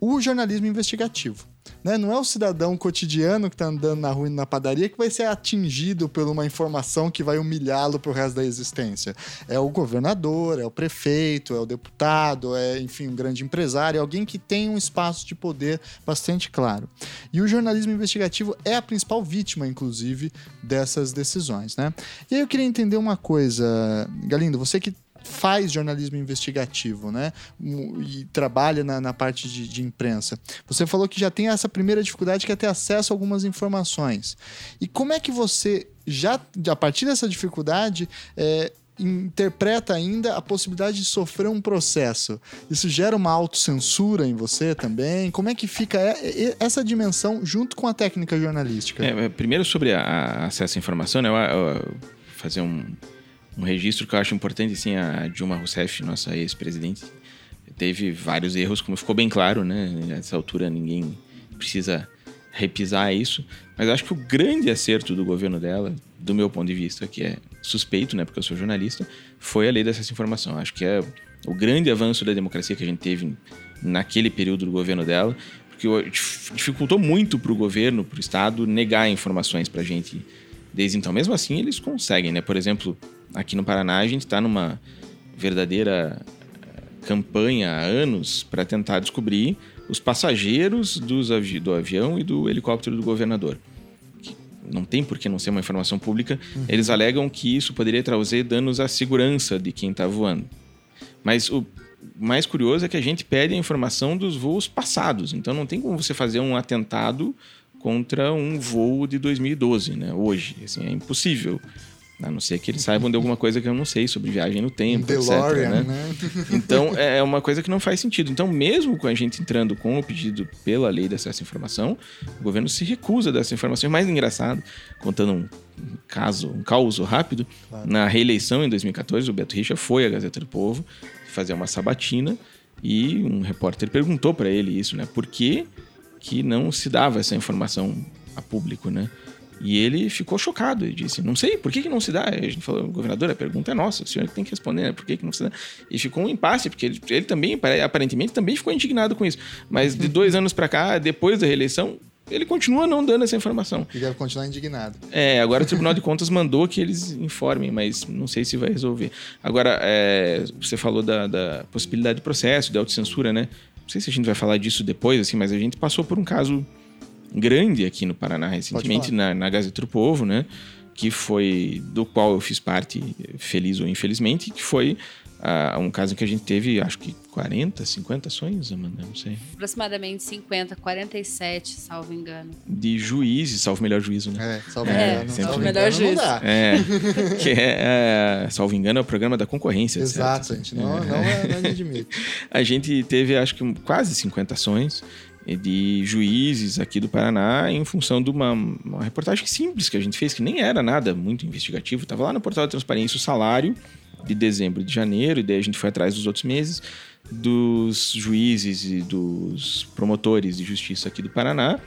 o jornalismo investigativo. Né? Não é o cidadão cotidiano que está andando na rua e na padaria que vai ser atingido por uma informação que vai humilhá-lo para o resto da existência. É o governador, é o prefeito, é o deputado, é, enfim, um grande empresário, é alguém que tem um espaço de poder bastante claro. E o jornalismo investigativo é a principal vítima, inclusive, dessas decisões. Né? E aí eu queria entender uma coisa, Galindo, você que faz jornalismo investigativo, né? E trabalha na, na parte de, de, imprensa. Você falou que já tem essa primeira dificuldade que é ter acesso a algumas informações. E como é que você, já a partir dessa dificuldade, é, interpreta ainda a possibilidade de sofrer um processo. Isso gera uma autocensura em você também? Como é que fica essa dimensão junto com a técnica jornalística? É, primeiro sobre a, a acesso à informação, né? Eu, eu, fazer um, um registro que eu acho importante, assim, a Dilma Rousseff, nossa ex-presidente, teve vários erros, como ficou bem claro, né? Nessa altura ninguém precisa repisar isso, mas acho que o grande acerto do governo dela, do meu ponto de vista, que é suspeito, né, porque eu sou jornalista, foi a lei dessa informação. Acho que é o grande avanço da democracia que a gente teve naquele período do governo dela, porque dificultou muito para o governo, para o Estado, negar informações para a gente desde então. Mesmo assim, eles conseguem, né? Por exemplo, aqui no Paraná, a gente está numa verdadeira eh, campanha há anos para tentar descobrir os passageiros dos avi do avião e do helicóptero do governador. não tem por que não ser uma informação pública. Uhum. Eles alegam que isso poderia trazer danos à segurança de quem está voando. Mas o mais curioso é que a gente pede a informação dos voos passados. Então não tem como você fazer um atentado contra um voo de 2012, né? Hoje, assim, é impossível. A não ser que eles saibam de alguma coisa que eu não sei sobre viagem no tempo, DeLorean, etc. Né? né? Então, é, é uma coisa que não faz sentido. Então, mesmo com a gente entrando com o pedido pela lei de acesso à informação, o governo se recusa dessa informação. E mais engraçado, contando um caso, um caos rápido, claro. na reeleição em 2014, o Beto Richa foi à Gazeta do Povo fazer uma sabatina e um repórter perguntou para ele isso, né? Por que, que não se dava essa informação a público, né? E ele ficou chocado. Ele disse: Não sei, por que, que não se dá? a gente falou: Governador, a pergunta é nossa, o senhor tem que responder, né? por que, que não se dá? E ficou um impasse, porque ele, ele também, aparentemente, também ficou indignado com isso. Mas de dois anos para cá, depois da reeleição, ele continua não dando essa informação. E deve continuar indignado. É, agora o Tribunal de Contas mandou que eles informem, mas não sei se vai resolver. Agora, é, você falou da, da, possibilidade de processo, de autocensura, né? Não sei se a gente vai falar disso depois, assim, mas a gente passou por um caso grande aqui no Paraná recentemente, na, na Gazeta do Povo, né? Que foi do qual eu fiz parte, feliz ou infelizmente, que foi uh, um caso em que a gente teve, acho que 40, 50 ações, Amanda, não sei. Aproximadamente 50, 47, salvo engano. De juízes, salvo melhor juízo, né? É, salvo é, engano. Salvo melhor juízo. É, que é, é, salvo engano, é o programa da concorrência, Exato, certo? gente, não, é. não, é, não admito. a gente teve, acho que quase 50 ações de juízes aqui do Paraná em função de uma, uma, reportagem simples que a gente fez, que nem era nada muito investigativo. Estava lá no portal da transparência o salário de dezembro e de janeiro, e daí a gente foi atrás dos outros meses, dos juízes e dos promotores de justiça aqui do Paraná.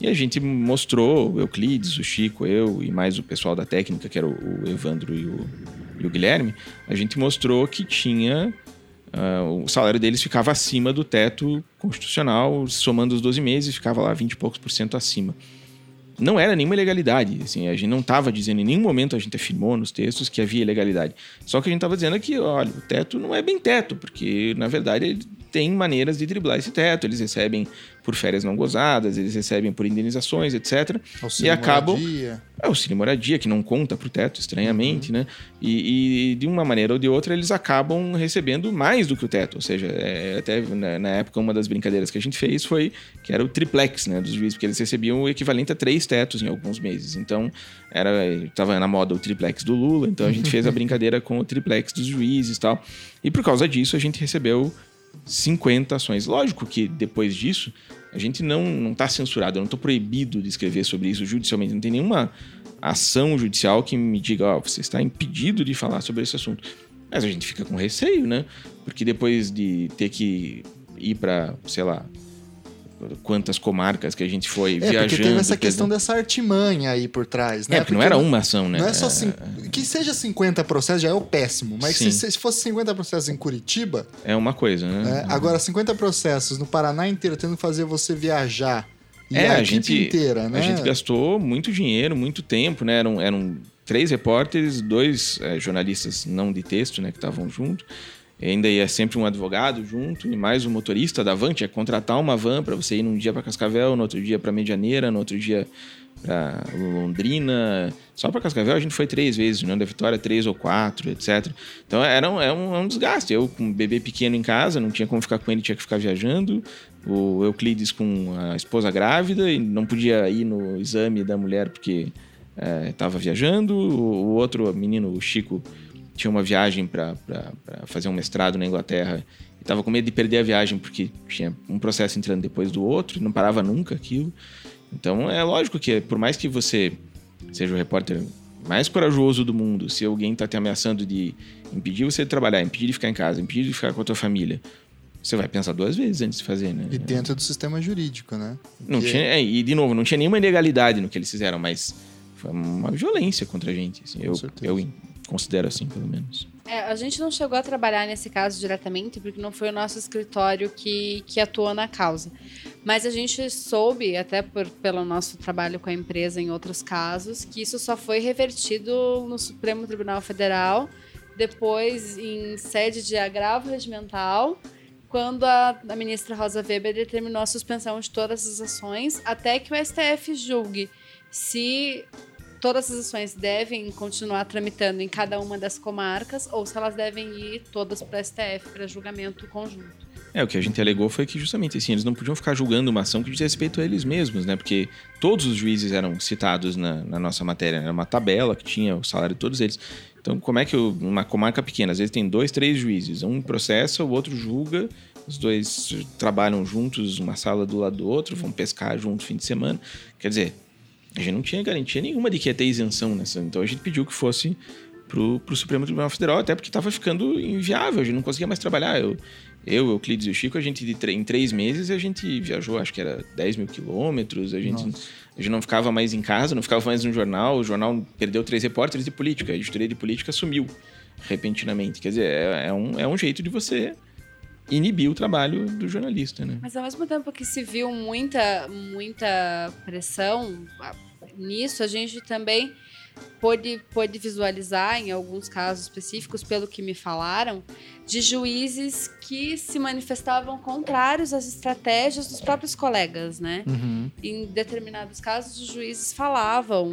E a gente mostrou, o Euclides, o Chico, eu e mais o pessoal da técnica, que era o Evandro e o, e o Guilherme, a gente mostrou que tinha Uh, o salário deles ficava acima do teto constitucional, somando os 12 meses, ficava lá 20 e poucos por cento acima. Não era nenhuma ilegalidade, assim, a gente não estava dizendo em nenhum momento, a gente afirmou nos textos que havia ilegalidade. Só que a gente estava dizendo que, olha, o teto não é bem teto, porque, na verdade, têm maneiras de driblar esse teto. Eles recebem por férias não gozadas, eles recebem por indenizações, etc. Auxílio e acabam. moradia. É o auxílio moradia, que não conta pro teto, estranhamente, né? E, e de uma maneira ou de outra, eles acabam recebendo mais do que o teto. Ou seja, é, até na, na época, uma das brincadeiras que a gente fez foi que era o triplex, né? Dos juízes, porque eles recebiam o equivalente a três tetos em alguns meses. Então, era tava na moda o triplex do Lula, então a gente fez a brincadeira com o triplex dos juízes e tal. E por causa disso, a gente recebeu 50 ações. Lógico que depois disso, a gente não está censurado, eu não estou proibido de escrever sobre isso judicialmente, não tem nenhuma ação judicial que me diga, ó, você está impedido de falar sobre esse assunto. Mas a gente fica com receio, né? Porque depois de ter que ir para, sei lá, quantas comarcas que a gente foi É, viajando. porque teve essa questão dizer- dessa artimanha aí por trás, né? É, porque não era uma ação, né? Não é só cin- que seja 50 processos já é o péssimo, mas se, se fosse 50 processos em Curitiba, É uma coisa, né? né? agora 50 processos no Paraná inteiro tendo que fazer você viajar e É, a, a gente- inteira, né? A gente gastou muito dinheiro, muito tempo, né? Eram, eram três repórteres, dois eh, jornalistas não de texto, né? Que estavam junto. Ainda ia sempre um advogado junto e mais um motorista da van. Tinha que contratar uma van para você ir num dia para Cascavel, no outro dia para Medianeira, no outro dia para Londrina. Só para Cascavel a gente foi três vezes, União da Vitória três ou quatro, etc. Então era um, é um, é um desgaste. Eu com um bebê pequeno em casa, não tinha como ficar com ele, tinha que ficar viajando. O Euclides com a esposa grávida e não podia ir no exame da mulher porque estava viajando. O, o outro menino, o Chico, tinha uma viagem para fazer um mestrado na Inglaterra e estava com medo de perder a viagem porque tinha um processo entrando depois do outro e não parava nunca aquilo. Então é lógico que por mais que você seja o repórter mais corajoso do mundo, se alguém está te ameaçando de impedir você de trabalhar, impedir de ficar em casa, impedir de ficar com a tua família, você vai pensar duas vezes antes de fazer, né? E dentro do sistema jurídico, né? Não Porque- tinha, é, e de novo, não tinha nenhuma ilegalidade no que eles fizeram, mas foi uma violência contra a gente. assim. eu, certeza. eu considero assim, pelo menos. É, a gente não chegou a trabalhar nesse caso diretamente, porque não foi o nosso escritório que, que atuou na causa. Mas a gente soube, até por, pelo nosso trabalho com a empresa em outros casos, que isso só foi revertido no Supremo Tribunal Federal, depois em sede de agravo regimental, quando a, a ministra Rosa Weber determinou a suspensão de todas as ações, até que o STF julgue se todas as ações devem continuar tramitando em cada uma das comarcas ou se elas devem ir todas para o STF para julgamento conjunto. É, o que a gente alegou foi que justamente assim, eles não podiam ficar julgando uma ação que diz respeito a eles mesmos, né? Porque todos os juízes eram citados na, na nossa matéria, era uma tabela que tinha o salário de todos eles. Então, como é que uma comarca pequena, às vezes tem dois, três juízes, um processa, o outro julga, os dois trabalham juntos, uma sala do lado do outro, vão pescar junto no fim de semana. Quer dizer, a gente não tinha garantia nenhuma de que ia ter isenção nessa. Então a gente pediu que fosse pro, pro Supremo Tribunal Federal, até porque estava ficando inviável, a gente não conseguia mais trabalhar. Eu, eu Euclides e o Chico, a gente em três meses a gente viajou, acho que era 10 mil quilômetros, a gente, a gente não ficava mais em casa, não ficava mais no jornal, o jornal perdeu três repórteres de política, a editoria de política sumiu repentinamente. Quer dizer, é, é um, é um jeito de você inibir o trabalho do jornalista, né? Mas ao mesmo tempo que se viu muita, muita pressão ah, nisso, a gente também pôde, pôde visualizar, em alguns casos específicos, pelo que me falaram, de juízes que se manifestavam contrários às estratégias dos próprios colegas, né? Uhum. Em determinados casos, os juízes falavam.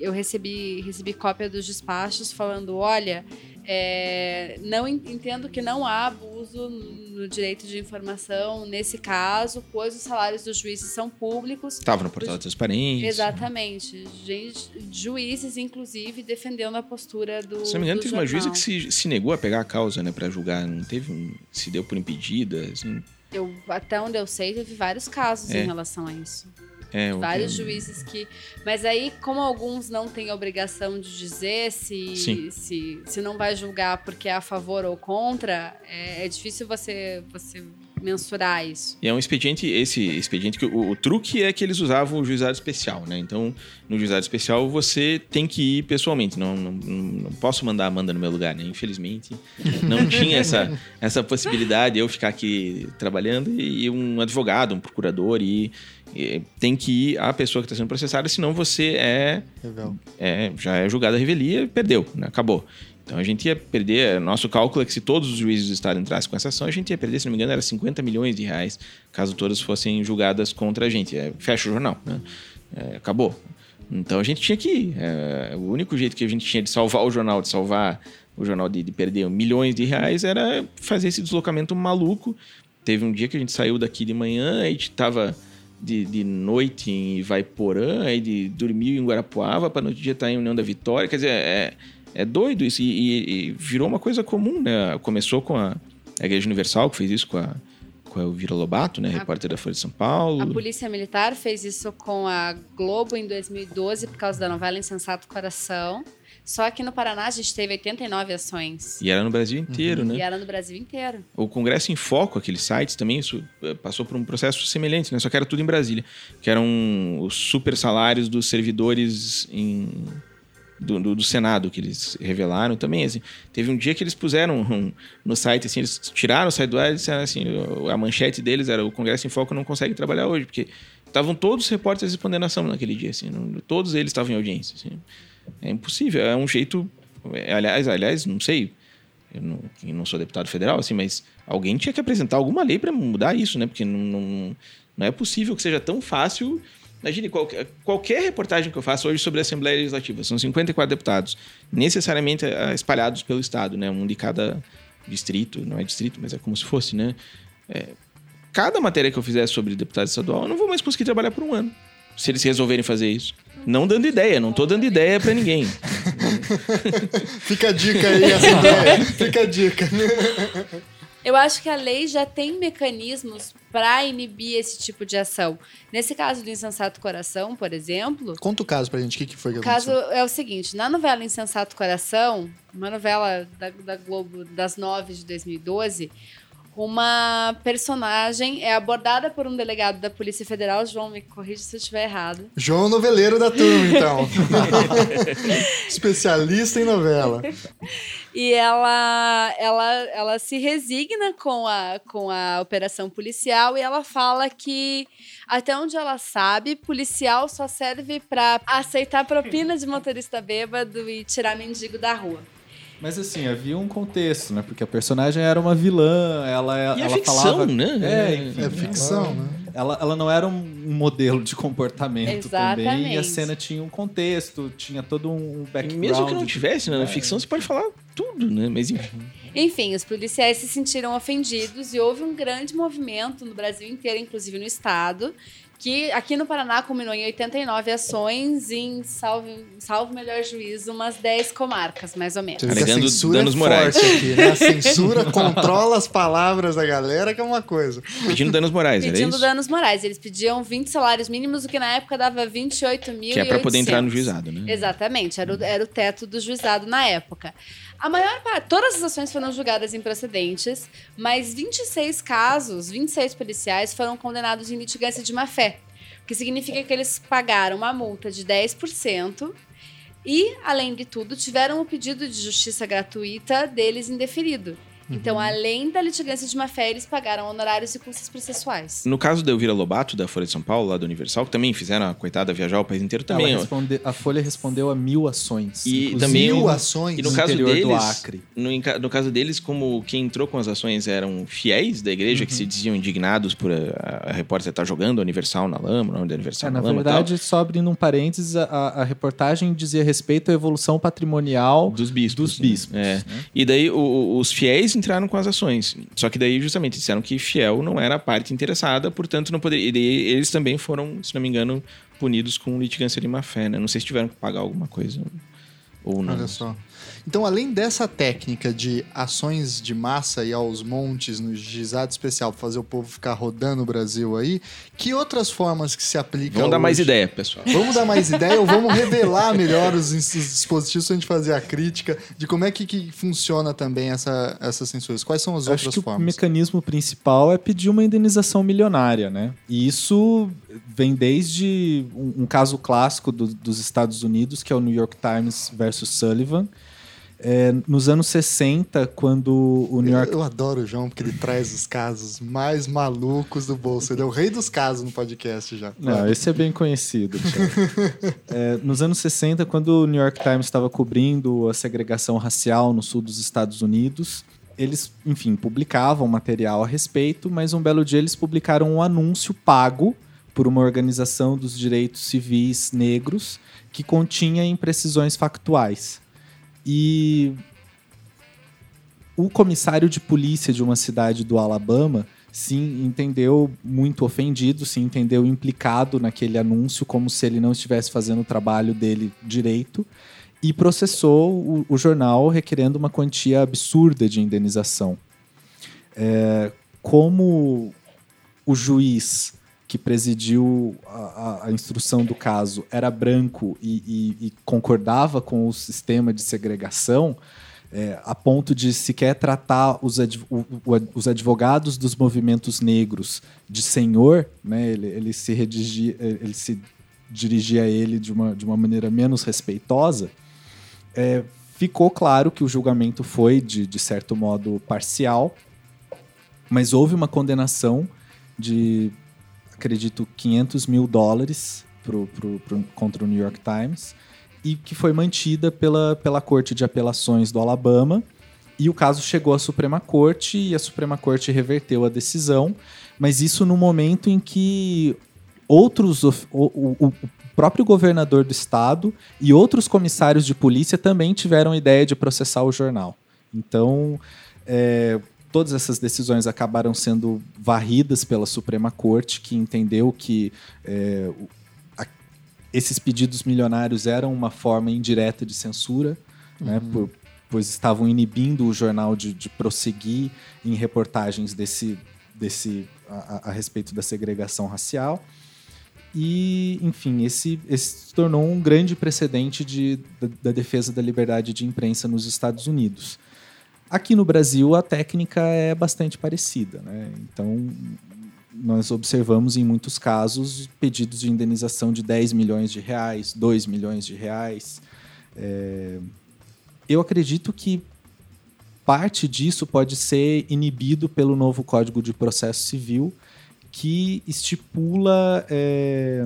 Eu- recebi, recebi cópia dos despachos falando: olha, é, não en- entendo que não há abuso no direito de informação nesse caso, pois os salários dos juízes são públicos. Estava no portal da transparência. Exatamente. Gente, juízes, inclusive, defendendo a postura do. Se não me engano, teve uma juíza jornal. que se, se negou a pegar a causa, né, pra julgar. Não teve um. Se deu por impedida, assim. Eu, até onde eu sei, teve vários casos É. em relação a isso. É, Vários juízes que. Mas aí, como alguns não têm a obrigação de dizer se, Sim. se, se não vai julgar porque é a favor ou contra, é, é difícil você, você mensurar isso. E é um expediente, esse expediente que o, o truque é que eles usavam o juizado especial, né? Então, no juizado especial você tem que ir pessoalmente. Não, não, não posso mandar a Amanda no meu lugar, né? Infelizmente, não tinha essa, essa possibilidade de eu ficar aqui trabalhando e um advogado, um procurador e tem que ir a pessoa que está sendo processada, senão você é, é já é julgado a revelia e perdeu, né? acabou. Então a gente ia perder, nosso cálculo é que se todos os juízes do Estado entrassem com essa ação, a gente ia perder, se não me engano, era 50 milhões de reais, caso todas fossem julgadas contra a gente. É, fecha o jornal, né? É, acabou. Então a gente tinha que ir. É, o único jeito que a gente tinha de salvar o jornal, de salvar o jornal de, de perder milhões de reais, era fazer esse deslocamento maluco. Teve um dia que a gente saiu daqui de manhã, a gente tava de, de noite em Ivaiporã, aí de dormiu em Guarapuava, para no dia estar em União da Vitória. Quer dizer, é, é doido isso. E, e- e virou uma coisa comum, né? Começou com a, a Igreja Universal, que fez isso com a, com a Elvira Lobato, né? A- Repórter da Folha de São Paulo. A Polícia Militar fez isso com a Globo em 2012 por causa da novela Insensato Coração. Só que no Paraná a gente teve 89 ações. E era no Brasil inteiro, né? E era no Brasil inteiro. O Congresso em Foco, aqueles sites também, isso eh, passou por um processo semelhante, né? Só que era tudo em Brasília. Que eram os super salários dos servidores em- do, do- do Senado, que eles revelaram também. Assim, teve um dia que eles puseram um- no site, assim, eles tiraram o site do ar e disseram assim, a manchete deles era o Congresso em Foco não consegue trabalhar hoje, porque estavam todos os repórteres respondendo ação naquele dia, assim, todos eles estavam em audiência. assim. É impossível, é um jeito... é, aliás, aliás, não sei, eu não, eu não sou deputado federal, assim, mas alguém tinha que apresentar alguma lei para mudar isso, né? Porque não, não, não é possível que seja tão fácil. Imagine, qualquer, qualquer reportagem que eu faço hoje sobre a Assembleia Legislativa, são 54 deputados, necessariamente eh, espalhados pelo Estado, né? Um de cada distrito, não é distrito, mas é como se fosse, né? É, cada matéria que eu fizer sobre deputado estadual, eu não vou mais conseguir trabalhar por um ano, se eles resolverem fazer isso. Não dando ideia, não tô dando ideia para ninguém. Fica a dica aí, essa ideia. Fica a dica. Eu acho que a lei já tem mecanismos para inibir esse tipo de ação. Nesse caso do Insensato Coração, por exemplo, Conta o caso pra gente, o que, que foi que o caso aconteceu? é o seguinte: na novela Insensato Coração, uma novela da, da Globo das nove de 2012, uma personagem é abordada por um delegado da Polícia Federal. João, me corrija se eu estiver errado. João Noveleiro da turma, então. Especialista em novela. E ela, ela, ela se resigna com a, com a operação policial e ela fala que, até onde ela sabe, policial só serve para aceitar propina de motorista bêbado e tirar mendigo da rua. Mas assim, havia um contexto, né? Porque a personagem era uma vilã, ela, E a ela ficção, falava... né? É, enfim, É ficção, ela, né? Ela, ela não era um modelo de comportamento também. E a Exatamente. cena tinha um contexto, tinha todo um background. Mesmo que não tivesse, né? Na ficção você pode falar tudo, né? Mas enfim. Enfim, os policiais se sentiram ofendidos e houve um grande movimento no Brasil inteiro, inclusive no estado, que aqui no Paraná culminou em 89 ações em, salvo, salvo melhor juízo, umas 10 comarcas, mais ou menos. Alegando a censura danos é morais. forte aqui, né? A censura controla as palavras da galera, que é uma coisa. Pedindo danos morais, era Pedindo isso? danos morais. Eles pediam 20 salários mínimos, o que na época dava 28 mil. Que é pra poder entrar no juizado, né? Exatamente, era o, era o teto do juizado na época. A maior parte, todas as ações foram julgadas improcedentes, mas 26 casos, 26 policiais foram condenados em litigância de má fé, o que significa que eles pagaram uma multa de 10% e, além de tudo, tiveram o pedido de justiça gratuita deles indeferido. Então, além da litigância de má fé, eles pagaram honorários e custos processuais. No caso da Elvira Lobato, da Folha de São Paulo, lá do Universal, que também fizeram a coitada viajar o país inteiro também. Ela responde- a Folha respondeu a mil ações. E também Mil ações. E no no caso interior deles, do Acre. No, no caso deles, como quem entrou com as ações eram fiéis da igreja, Uhum. que se diziam indignados por a, a repórter estar jogando a Universal na lama, o nome da Universal É, na, na lama e verdade, só abrindo um parênteses, a, a- reportagem dizia respeito à evolução patrimonial dos bispos. dos né? bispos. É. né? E daí o- os fiéis entraram com as ações. Só que daí justamente disseram que fiel não era a parte interessada, portanto não poderia. E daí eles também foram, se não me engano, punidos com litigância de má fé, né? Não sei se tiveram que pagar alguma coisa ou não. Olha só. Então, além dessa técnica de ações de massa e aos montes no juizado especial fazer o povo ficar rodando o Brasil aí, que outras formas que se aplicam Vamos dar mais hoje? ideia, pessoal. Vamos dar mais ideia ou vamos revelar melhor os, os dispositivos pra gente fazer a crítica de como é que, que funciona também essa, essas censuras? Quais são as Eu Acho outras que o formas? mecanismo principal é pedir uma indenização milionária, né? E isso vem desde um, um caso clássico do- dos Estados Unidos, que é o New York Times versus Sullivan, É, nos anos 60, quando o New York. Eu, eu, adoro o João, porque ele traz os casos mais malucos do bolso. Ele é o rei dos casos no podcast já. Não, esse é bem conhecido. é, nos anos 60, quando o New York Times estava cobrindo a segregação racial no sul dos Estados Unidos, eles, enfim, publicavam material a respeito, mas um belo dia eles publicaram um anúncio pago por uma organização dos direitos civis negros que continha imprecisões factuais. E o comissário de polícia de uma cidade do Alabama se entendeu muito ofendido, se entendeu implicado naquele anúncio, como se ele não estivesse fazendo o trabalho dele direito, e processou o, o jornal requerendo uma quantia absurda de indenização. É, como o juiz que presidiu a, a, instrução do caso era branco e, e, e concordava com o sistema de segregação, é, a ponto de sequer tratar os, adv os, advogados dos movimentos negros de senhor, né, ele, ele, se redigia, ele se dirigia a ele de uma, de uma maneira menos respeitosa, é, ficou claro que o julgamento foi, de, de certo modo, parcial, mas houve uma condenação de acredito, 500 mil dólares pro, pro, pro, contra o New York Times e que foi mantida pela, pela Corte de Apelações do Alabama. E o caso chegou à Suprema Corte e a Suprema Corte reverteu a decisão, mas isso no momento em que outros, o, o, o próprio governador do estado e outros comissários de polícia também tiveram ideia de processar o jornal. Então, é, todas essas decisões acabaram sendo varridas pela Suprema Corte, que entendeu que é, a, esses pedidos milionários eram uma forma indireta de censura, né, uhum. né, por, pois estavam inibindo o jornal de, de prosseguir em reportagens desse, desse a, a, respeito da segregação racial. E, enfim, esse, esse se tornou um grande precedente de, da, da defesa da liberdade de imprensa nos Estados Unidos. Aqui no Brasil, a técnica é bastante parecida. Né? Então, nós observamos em muitos casos pedidos de indenização de 10 milhões de reais, 2 milhões de reais. É... Eu acredito que parte disso pode ser inibido pelo novo Código de Processo Civil, que estipula é,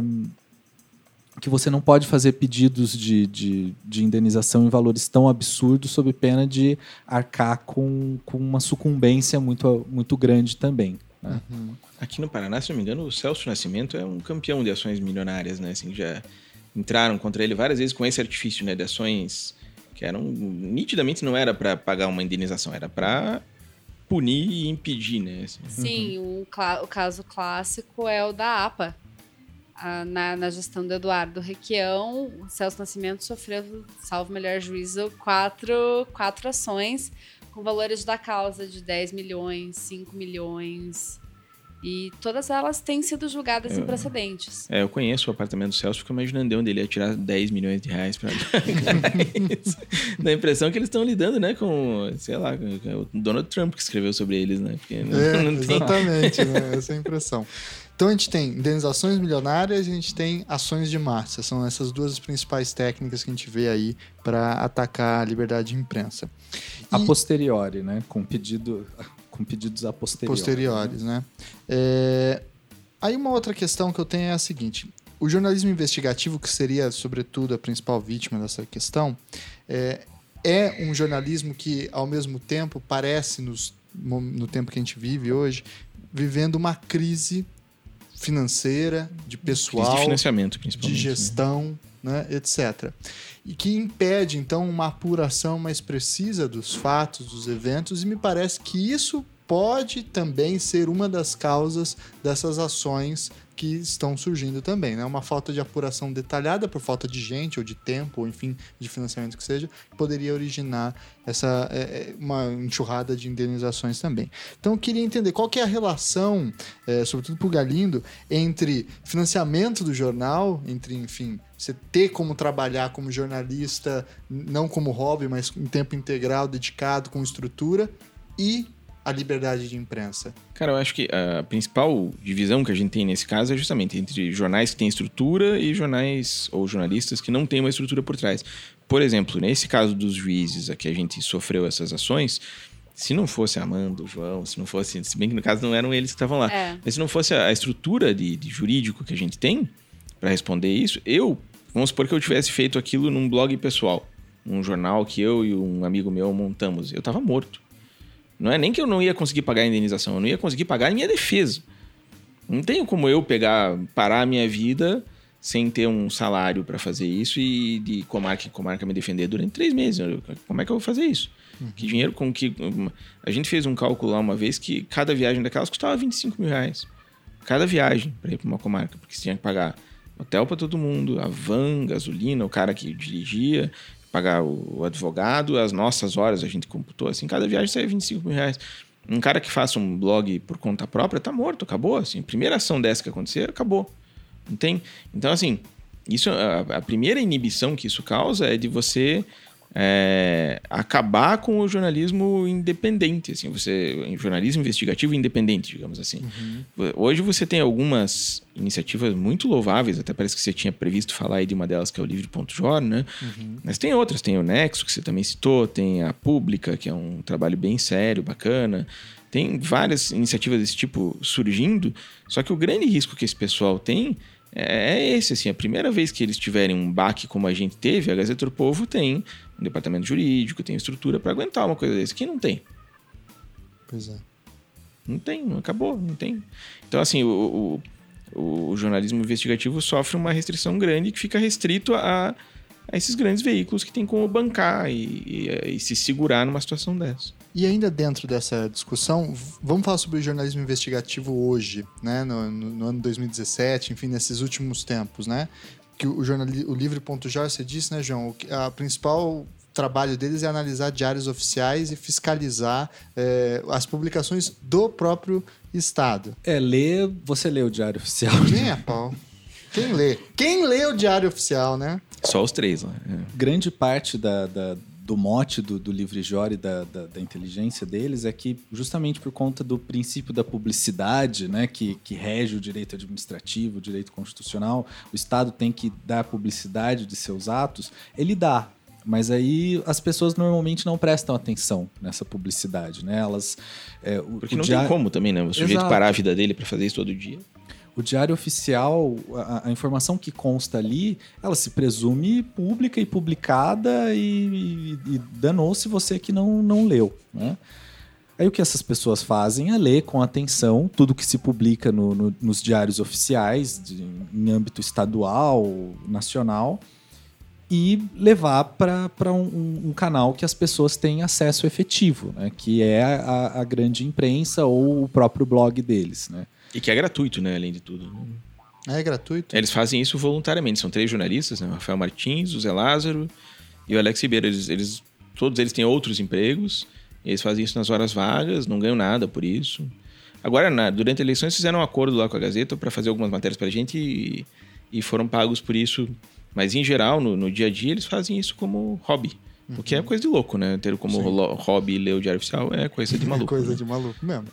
que você não pode fazer pedidos de, de, de, indenização em valores tão absurdos sob pena de arcar com, com uma sucumbência muito, muito grande também. Né? Uhum. Aqui no Paraná, se não me engano, o Celso Nascimento é um campeão de ações milionárias, né? Assim, já entraram contra ele várias vezes com esse artifício, né? De ações que eram nitidamente não era para pagar uma indenização, era para punir e impedir, né? Assim. Sim, uhum. o, o caso clássico é o da APA, na, na, gestão do Eduardo Requião, o Celso Nascimento sofreu, salvo melhor juízo, quatro, quatro ações com valores da causa de 10 milhões, 5 milhões. E todas elas têm sido julgadas eu, em precedentes. É, eu conheço o apartamento do Celso, fico imaginando de onde ele ia tirar 10 milhões de reais para isso. Dá a impressão que eles estão lidando, né, com, sei lá, o Donald Trump que escreveu sobre eles, né? Porque não, é, não tem... Exatamente, né? Essa é a impressão. Então a gente tem indenizações milionárias e a gente tem ações de massa. São essas duas principais técnicas que a gente vê aí para atacar a liberdade de imprensa. E... A posteriori, né? Com pedido com pedidos a posteriori. Posteriores, né? né? É... Aí uma outra questão que eu tenho é a seguinte: o jornalismo investigativo, que seria, sobretudo, a principal vítima dessa questão, é, é um jornalismo que, ao mesmo tempo, parece, nos, no tempo que a gente vive hoje, vivendo uma crise financeira, de pessoal, de financiamento, principalmente, de né? gestão, né? né, etc. E que impede então uma apuração mais precisa dos fatos, dos eventos, e me parece que isso pode também ser uma das causas dessas ações que estão surgindo também, né? Uma falta de apuração detalhada por falta de gente ou de tempo, ou enfim, de financiamento que seja, poderia originar essa é, é, uma enxurrada de indenizações também. Então eu queria entender qual que é a relação, é, sobretudo para o Galindo, entre financiamento do jornal, entre, enfim, você ter como trabalhar como jornalista, não como hobby, mas em tempo integral, dedicado, com estrutura, e a liberdade de imprensa? Cara, eu acho que a principal divisão que a gente tem nesse caso é justamente entre jornais que têm estrutura e jornais ou jornalistas que não têm uma estrutura por trás. Por exemplo, nesse caso dos juízes a que a gente sofreu essas ações, se não fosse a Amanda, o João, se não fosse. Se bem que no caso não eram eles que estavam lá. É. Mas se não fosse a estrutura de, de jurídico que a gente tem para responder isso, eu, vamos supor que eu tivesse feito aquilo num blog pessoal, num jornal que eu e um amigo meu montamos, eu tava morto. Não é nem que eu não ia conseguir pagar a indenização, eu não ia conseguir pagar a minha defesa. Não tenho como eu pegar, parar a minha vida sem ter um salário para fazer isso e de comarca em comarca me defender durante três meses. Como é que eu vou fazer isso? Que dinheiro com que. A gente fez um cálculo lá uma vez que cada viagem daquelas custava 25 mil reais. Cada viagem para ir para uma comarca, porque você tinha que pagar hotel para todo mundo, a van, gasolina, o cara que dirigia, pagar o advogado, as nossas horas a gente computou assim, cada viagem saía 25 mil reais. Um cara que faça um blog por conta própria tá morto, acabou. Assim, primeira ação dessa que acontecer, acabou. Não tem. Então, assim, isso a, a primeira inibição que isso causa é de você é, acabar com o jornalismo independente, assim, você jornalismo investigativo independente, digamos assim. Hoje você tem algumas iniciativas muito louváveis, até parece que você tinha previsto falar aí de uma delas que é o Livre.jor, né? Mas tem outras, tem o Nexo que você também citou, tem a Pública que é um trabalho bem sério, bacana. Tem várias iniciativas desse tipo surgindo, só que o grande risco que esse pessoal tem é esse, assim, a primeira vez que eles tiverem um baque como a gente teve, a Gazeta do Povo tem um departamento jurídico, tem estrutura para aguentar uma coisa desse. Quem não tem? Pois é. Não tem, não acabou, não tem. Então, assim, o, o, o jornalismo investigativo sofre uma restrição grande que fica restrito a, a esses grandes veículos que tem como bancar e, e- e se segurar numa situação dessa. E ainda dentro dessa discussão, vamos falar sobre o jornalismo investigativo hoje, né? No, no- no ano 2017, enfim, nesses últimos tempos, né? Que o, jornali, o livre.jor, você disse, né, João? A principal trabalho deles é analisar diários oficiais e fiscalizar eh, as publicações do próprio Estado. É, ler, você lê o Diário Oficial. Nem a pau. Quem lê? Quem lê o diário oficial, né? Só os três lá. é. grande parte da, da- do mote do, do livre Jor e da, da, da inteligência deles é que, justamente por conta do princípio da publicidade, né, que, que rege o direito administrativo, o direito constitucional, o Estado tem que dar publicidade de seus atos, ele dá. Mas aí as pessoas normalmente não prestam atenção nessa publicidade, né? Elas. é, o- Porque o não dia- tem como também, né? O sujeito Exato. parar a vida dele para fazer isso todo dia. O diário oficial, a, a informação que consta ali, ela se presume pública e publicada e, e, e danou-se você que não, não leu, né? Aí o que essas pessoas fazem é ler com atenção tudo que se publica no- no- nos diários oficiais, de- em âmbito estadual, nacional, e levar para um, um- canal que as pessoas têm acesso efetivo, né? que é a, a grande imprensa ou o próprio blog deles. Né? E que é gratuito, né? Além de tudo. É gratuito. Eles fazem isso voluntariamente. São três jornalistas, né? O Rafael Martins, o Zé Lázaro e o Alex Ribeiro. Eles, eles- todos eles têm outros empregos. Eles fazem isso nas horas vagas, não ganham nada por isso. Agora, na- durante a eleição, eles fizeram um acordo lá com a Gazeta para fazer algumas matérias pra gente e, e foram pagos por isso. Mas, em geral, no, no dia a dia, eles fazem isso como hobby. O que é coisa de louco, né? Ter como Sim. hobby ler o Diário Oficial é coisa de É maluco. coisa né? de maluco mesmo.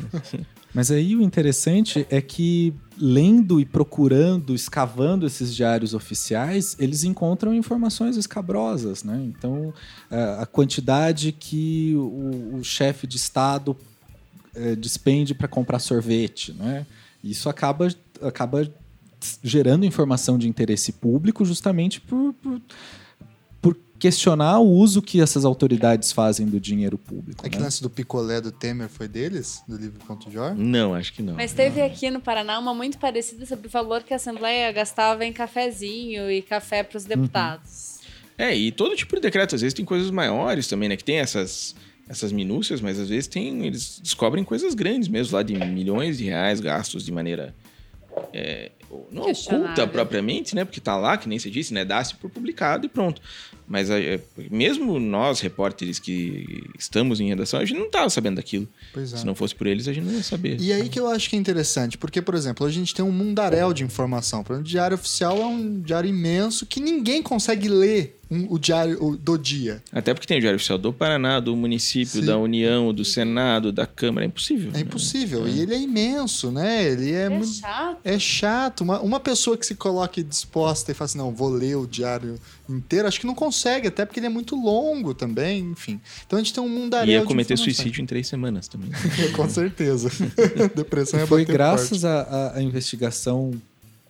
Mas aí o interessante é que, lendo e procurando, escavando esses diários oficiais, eles encontram informações escabrosas, né? Então, a quantidade que o, o chefe de Estado eh, despende para comprar sorvete, né? Isso acaba, acaba gerando informação de interesse público justamente por, por questionar o uso que essas autoridades fazem do dinheiro público. É que né? lance do picolé do Temer foi deles? Do livro.jor? Não, acho que não. Mas teve aqui no Paraná uma muito parecida sobre o valor que a Assembleia gastava em cafezinho e café para os deputados. É, e todo tipo de decreto, às vezes tem coisas maiores também, né? Que tem essas, essas minúcias, mas às vezes tem. Eles descobrem coisas grandes mesmo, lá de milhões de reais gastos de maneira. É, não oculta propriamente, né? Porque tá lá, que nem você disse, né? Dá-se por publicado e pronto. Mas é, mesmo nós, repórteres que estamos em redação, a gente não tava sabendo daquilo. Pois é. Se não fosse por eles, a gente não ia saber. E aí que eu acho que é interessante, porque, por exemplo, a gente tem um mundaréu de informação. Por exemplo, o Diário Oficial é um diário imenso que ninguém consegue ler um- o diário o- do dia. Até porque tem o Diário Oficial do Paraná, do município, Sim. da União, do Senado, da Câmara. É impossível. É né? impossível. E ele é imenso, né? Ele é, É muito. chato. É chato. Uma, uma pessoa que se coloque disposta e fala assim, não, vou ler o diário inteiro, acho que não consegue, até porque ele é muito longo também, enfim. Então a gente tem um mundaréu Ia cometer suicídio em três semanas também. Com certeza. Depressão é Foi graças à investigação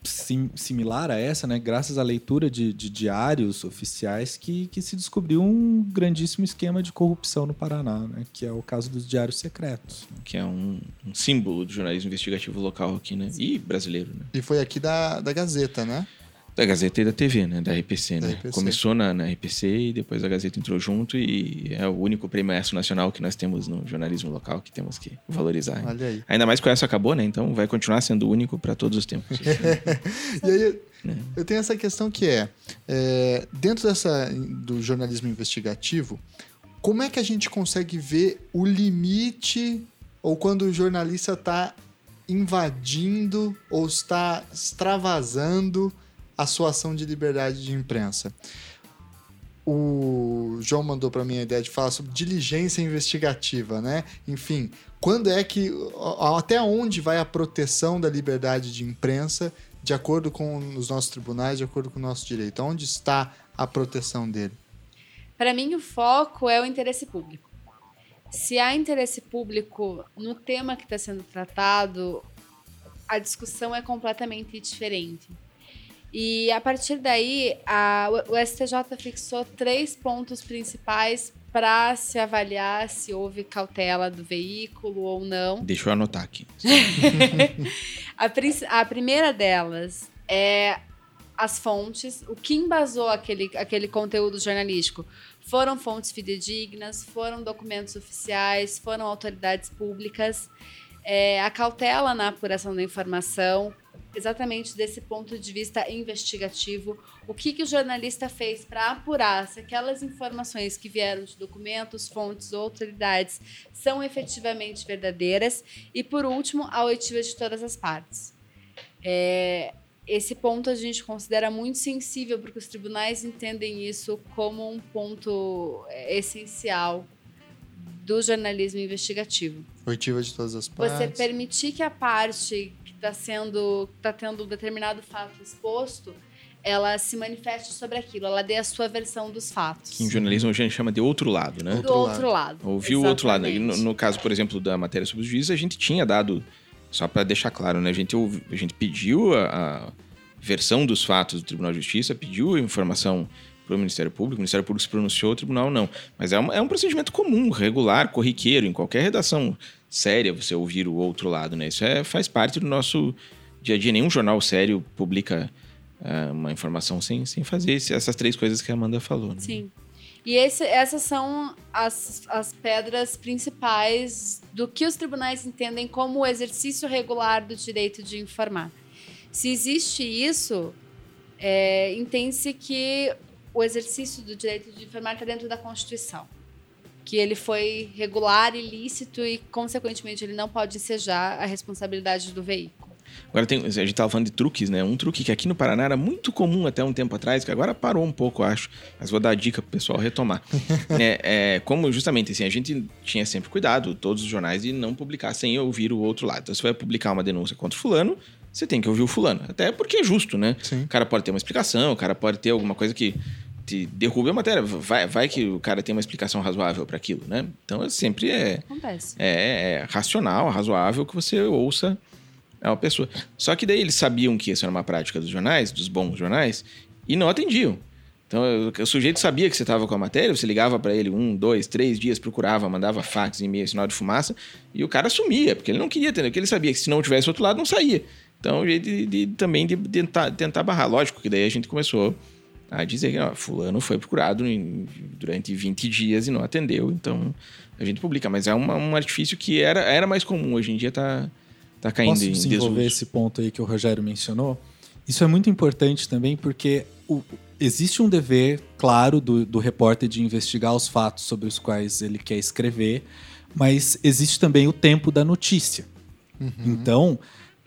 sim- similar a essa, né? Graças à leitura de, de diários oficiais que, que se descobriu um grandíssimo esquema de corrupção no Paraná, né? Que é o caso dos diários secretos. que é um, um símbolo do jornalismo investigativo local aqui, né? E brasileiro, né? E foi aqui da, da Gazeta, né? Da Gazeta e da TV, né? Da RPC, Da né? RPC. Começou na, na RPC e depois a Gazeta entrou junto e é o único prêmio ESSO nacional que nós temos no jornalismo local que temos que valorizar. Olha aí. Ainda mais que o ESSO acabou, né? Então vai continuar sendo único para todos os tempos. E aí, eu tenho essa questão que é, é, dentro dessa do jornalismo investigativo, como é que a gente consegue ver o limite ou quando o jornalista está invadindo ou está extravasando a sua ação de liberdade de imprensa? O João mandou para mim a ideia de falar sobre diligência investigativa, né? Enfim, quando é que até onde vai a proteção da liberdade de imprensa de acordo com os nossos tribunais, de acordo com o nosso direito? Onde está a proteção dele? Para mim, o foco é o interesse público. Se há interesse público no tema que está sendo tratado, a discussão é completamente diferente. E a partir daí, a- o STJ fixou três pontos principais para se avaliar se houve cautela do veículo ou não. Deixa eu anotar aqui. A, a primeira delas é as fontes, o que embasou aquele, aquele conteúdo jornalístico. Foram fontes fidedignas, foram documentos oficiais, foram autoridades públicas. É, a cautela na apuração da informação, exatamente desse ponto de vista investigativo. O que, que o jornalista fez para apurar se aquelas informações que vieram de documentos, fontes ou autoridades são efetivamente verdadeiras. E, por último, a oitiva de todas as partes. É, esse ponto a gente considera muito sensível, porque os tribunais entendem isso como um ponto é, essencial do jornalismo investigativo. Oitiva de todas as partes. Você permitir que a parte está sendo, está tendo um determinado fato exposto, ela se manifeste sobre aquilo, ela dê a sua versão dos fatos. Que em jornalismo a gente chama de outro lado, né? do Outro outro lado. Ouvir o outro lado. né? No, no caso, por exemplo, da matéria sobre os juízes, a gente tinha dado, só para deixar claro, né? A gente, ouvi- a gente pediu a, a versão dos fatos do Tribunal de Justiça, pediu a informação para o Ministério Público, o Ministério Público se pronunciou, o Tribunal não. Mas é um, é um procedimento comum, regular, corriqueiro, em qualquer redação séria você ouvir o outro lado, né? Isso é, faz parte do nosso dia a dia. Nenhum jornal sério publica ah, uma informação sem, sem fazer esse- essas três coisas que a Amanda falou. Né? Sim. E esse- essas são as, as pedras principais do que os tribunais entendem como o exercício regular do direito de informar. Se existe isso, é, entende-se que o exercício do direito de informar está dentro da Constituição. Que ele foi regular, ilícito e, consequentemente, ele não pode ensejar a responsabilidade do veículo. Agora tem, a gente tava falando de truques, né? Um truque que aqui no Paraná era muito comum até um tempo atrás, que agora parou um pouco, acho. Mas vou dar a dica pro pessoal retomar. é, é, como justamente assim, a gente tinha sempre cuidado, todos os jornais, de não publicar sem ouvir o outro lado. Então, se vai publicar uma denúncia contra o fulano, você tem que ouvir o fulano. Até porque é justo, né? Sim. O cara pode ter uma explicação, o cara pode ter alguma coisa que te derrube a matéria. Vai, vai que o cara tem uma explicação razoável para aquilo, né? Então, é sempre é, Acontece. é, é racional, razoável que você ouça a pessoa. Só que daí eles sabiam que isso era uma prática dos jornais, dos bons jornais, e não atendiam. Então o, o sujeito sabia que você estava com a matéria, você ligava para ele um, dois, três dias, procurava, mandava fax, e-mail, sinal de fumaça, e o cara sumia, porque ele não queria atender, porque ele sabia que se não tivesse outro lado, não saía. Então, o jeito de, de- também de tentar, tentar barrar. Lógico que daí a gente começou a dizer que ó, fulano foi procurado em- durante 20 dias e não atendeu, então a gente publica. Mas é uma- um artifício que era, era mais comum, hoje em dia tá, tá caindo Posso em desenvolver desuso. esse ponto aí que o Rogério mencionou? Isso é muito importante também porque o- existe um dever claro do, do repórter de investigar os fatos sobre os quais ele quer escrever, mas existe também o tempo da notícia. Então,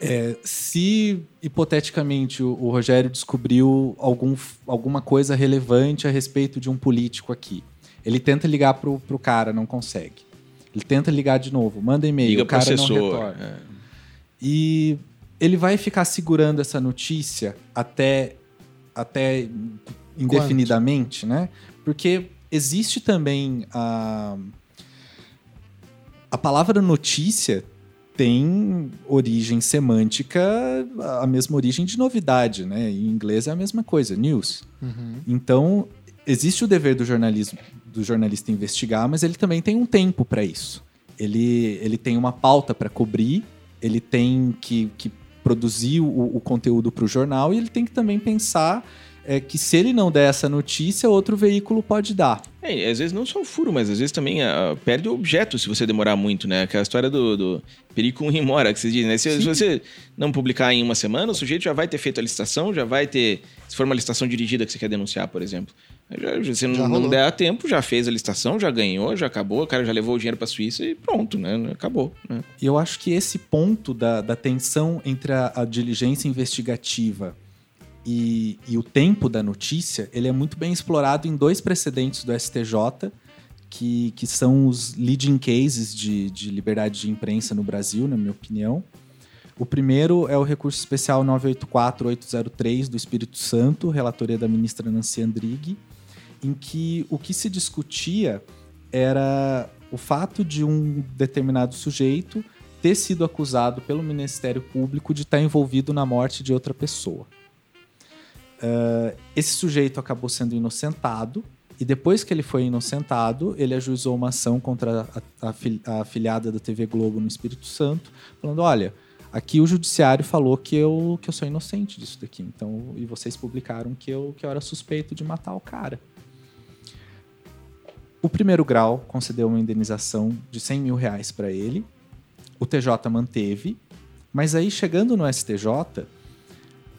É, se hipoteticamente o, o Rogério descobriu algum, alguma coisa relevante a respeito de um político aqui, ele tenta ligar pro, pro cara, não consegue. Ele tenta ligar de novo, manda e-mail, Liga o cara pro não retorna. é. E ele vai ficar segurando essa notícia até, até indefinidamente, né? Porque existe também a. A palavra notícia tem origem semântica, a mesma origem de novidade, né? Em inglês é a mesma coisa, news. Uhum. Então, existe o dever do jornalismo do jornalista investigar, mas ele também tem um tempo para isso. Ele, ele tem uma pauta para cobrir, ele tem que, que produzir o, o conteúdo para o jornal e ele tem que também pensar é, que se ele não der essa notícia, outro veículo pode dar. É, às vezes não só o furo, mas às vezes também ah, perde o objeto se você demorar muito, né? Aquela história do, do perigo em mora, que você diz, né? Se, se você não publicar em uma semana, o sujeito já vai ter feito a licitação, já vai ter. Se for uma licitação dirigida que você quer denunciar, por exemplo. Já, se Já não, não der a tempo, já fez a licitação, já ganhou, já acabou, o cara já levou o dinheiro pra Suíça e pronto, né? Acabou. Né? E eu acho que esse ponto da, da tensão entre a, a diligência investigativa e, e o tempo da notícia, ele é muito bem explorado em dois precedentes do STJ, que, que são os leading cases de, de liberdade de imprensa no Brasil, na minha opinião. O primeiro é o recurso especial 984-803 do Espírito Santo, relatoria da ministra Nancy Andrighi, em que o que se discutia era o fato de um determinado sujeito ter sido acusado pelo Ministério Público de estar envolvido na morte de outra pessoa. Ah, esse sujeito acabou sendo inocentado e depois que ele foi inocentado, ele ajuizou uma ação contra a, a a da TV Globo no Espírito Santo, falando: olha, aqui o judiciário falou que eu, que eu sou inocente disso daqui, então e vocês publicaram que eu, que eu era suspeito de matar o cara. O primeiro grau concedeu uma indenização de 100 mil reais para ele. O TJ manteve. Mas aí, chegando no STJ,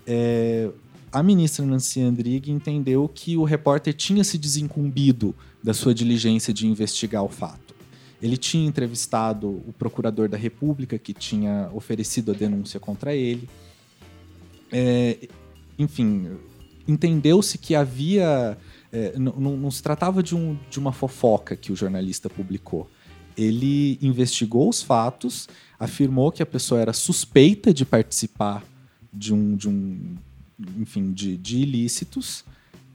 é, a ministra Nancy Andrighi entendeu que o repórter tinha se desincumbido da sua diligência de investigar o fato. Ele tinha entrevistado o procurador da República, que tinha oferecido a denúncia contra ele. É, enfim, entendeu-se que havia. é, não, não- se tratava de, um- de uma fofoca que o jornalista publicou. Ele investigou os fatos, afirmou que a pessoa era suspeita de participar de um, de um enfim, de, de ilícitos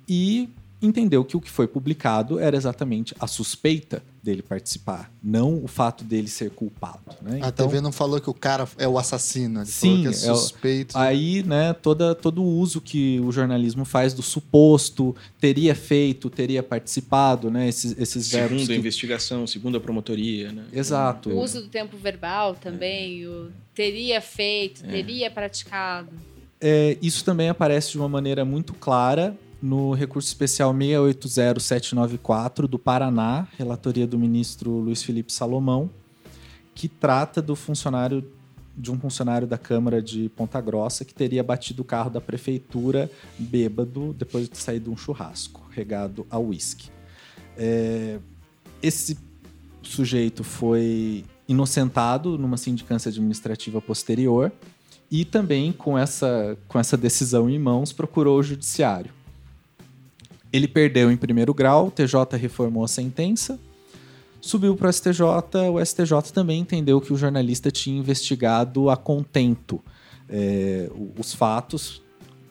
e entendeu que o que foi publicado era exatamente a suspeita dele participar, não o fato dele ser culpado. Né? A TV não falou que o cara é o assassino, ele Sim, falou que é é o- suspeito. de- Aí, né, toda, todo o uso que o jornalismo faz do suposto, teria feito, teria participado, né, esses, esses verbos. Segundo a que- investigação, segundo a promotoria, né? Exato. O uso do tempo verbal também, o teria feito, teria praticado. É, isso também aparece de uma maneira muito clara no recurso especial 680794 do Paraná, relatoria do ministro Luiz Felipe Salomão, que trata do funcionário de um funcionário da Câmara de Ponta Grossa que teria batido o carro da prefeitura bêbado depois de sair de um churrasco regado a uísque. É, esse sujeito foi inocentado numa sindicância administrativa posterior e também com essa, com essa decisão em mãos procurou o judiciário. Ele perdeu em primeiro grau, o TJ reformou a sentença, subiu para o STJ, o STJ também entendeu que o jornalista tinha investigado a contento é, os fatos,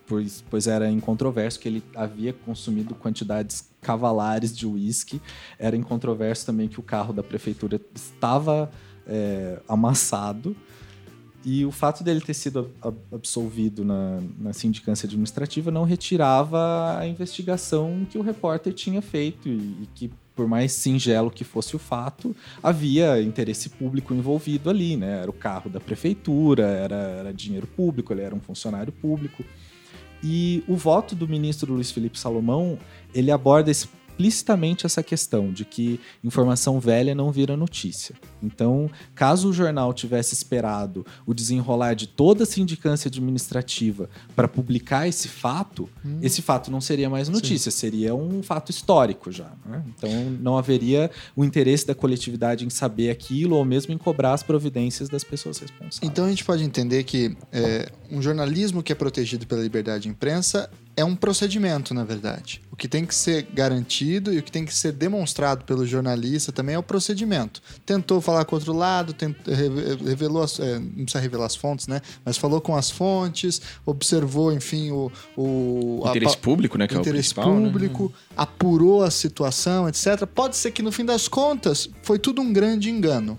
pois, pois era incontroverso que ele havia consumido quantidades cavalares de uísque, era incontroverso também que o carro da prefeitura estava é, amassado, e o fato dele ter sido ab- absolvido na, na sindicância administrativa não retirava a investigação que o repórter tinha feito e, e que, por mais singelo que fosse o fato, havia interesse público envolvido ali, né? Era o carro da prefeitura, era, era dinheiro público, ele era um funcionário público. E o voto do ministro Luiz Felipe Salomão, ele aborda esse explicitamente essa questão de que informação velha não vira notícia. Então, caso o jornal tivesse esperado o desenrolar de toda a sindicância administrativa para publicar esse fato, hum. esse fato não seria mais notícia, Sim. seria um fato histórico já. Né? Então, não haveria o interesse da coletividade em saber aquilo ou mesmo em cobrar as providências das pessoas responsáveis. Então, a gente pode entender que é, um jornalismo que é protegido pela liberdade de imprensa é um procedimento, na verdade. O que tem que ser garantido e o que tem que ser demonstrado pelo jornalista também é o procedimento. Tentou falar com o outro lado, tentou, revelou, as, é, não precisa revelar as fontes, né? Mas falou com as fontes, observou, enfim, o. O, o interesse a, público, né? Que interesse é o público, né? apurou a situação, etc. Pode ser que no fim das contas foi tudo um grande engano.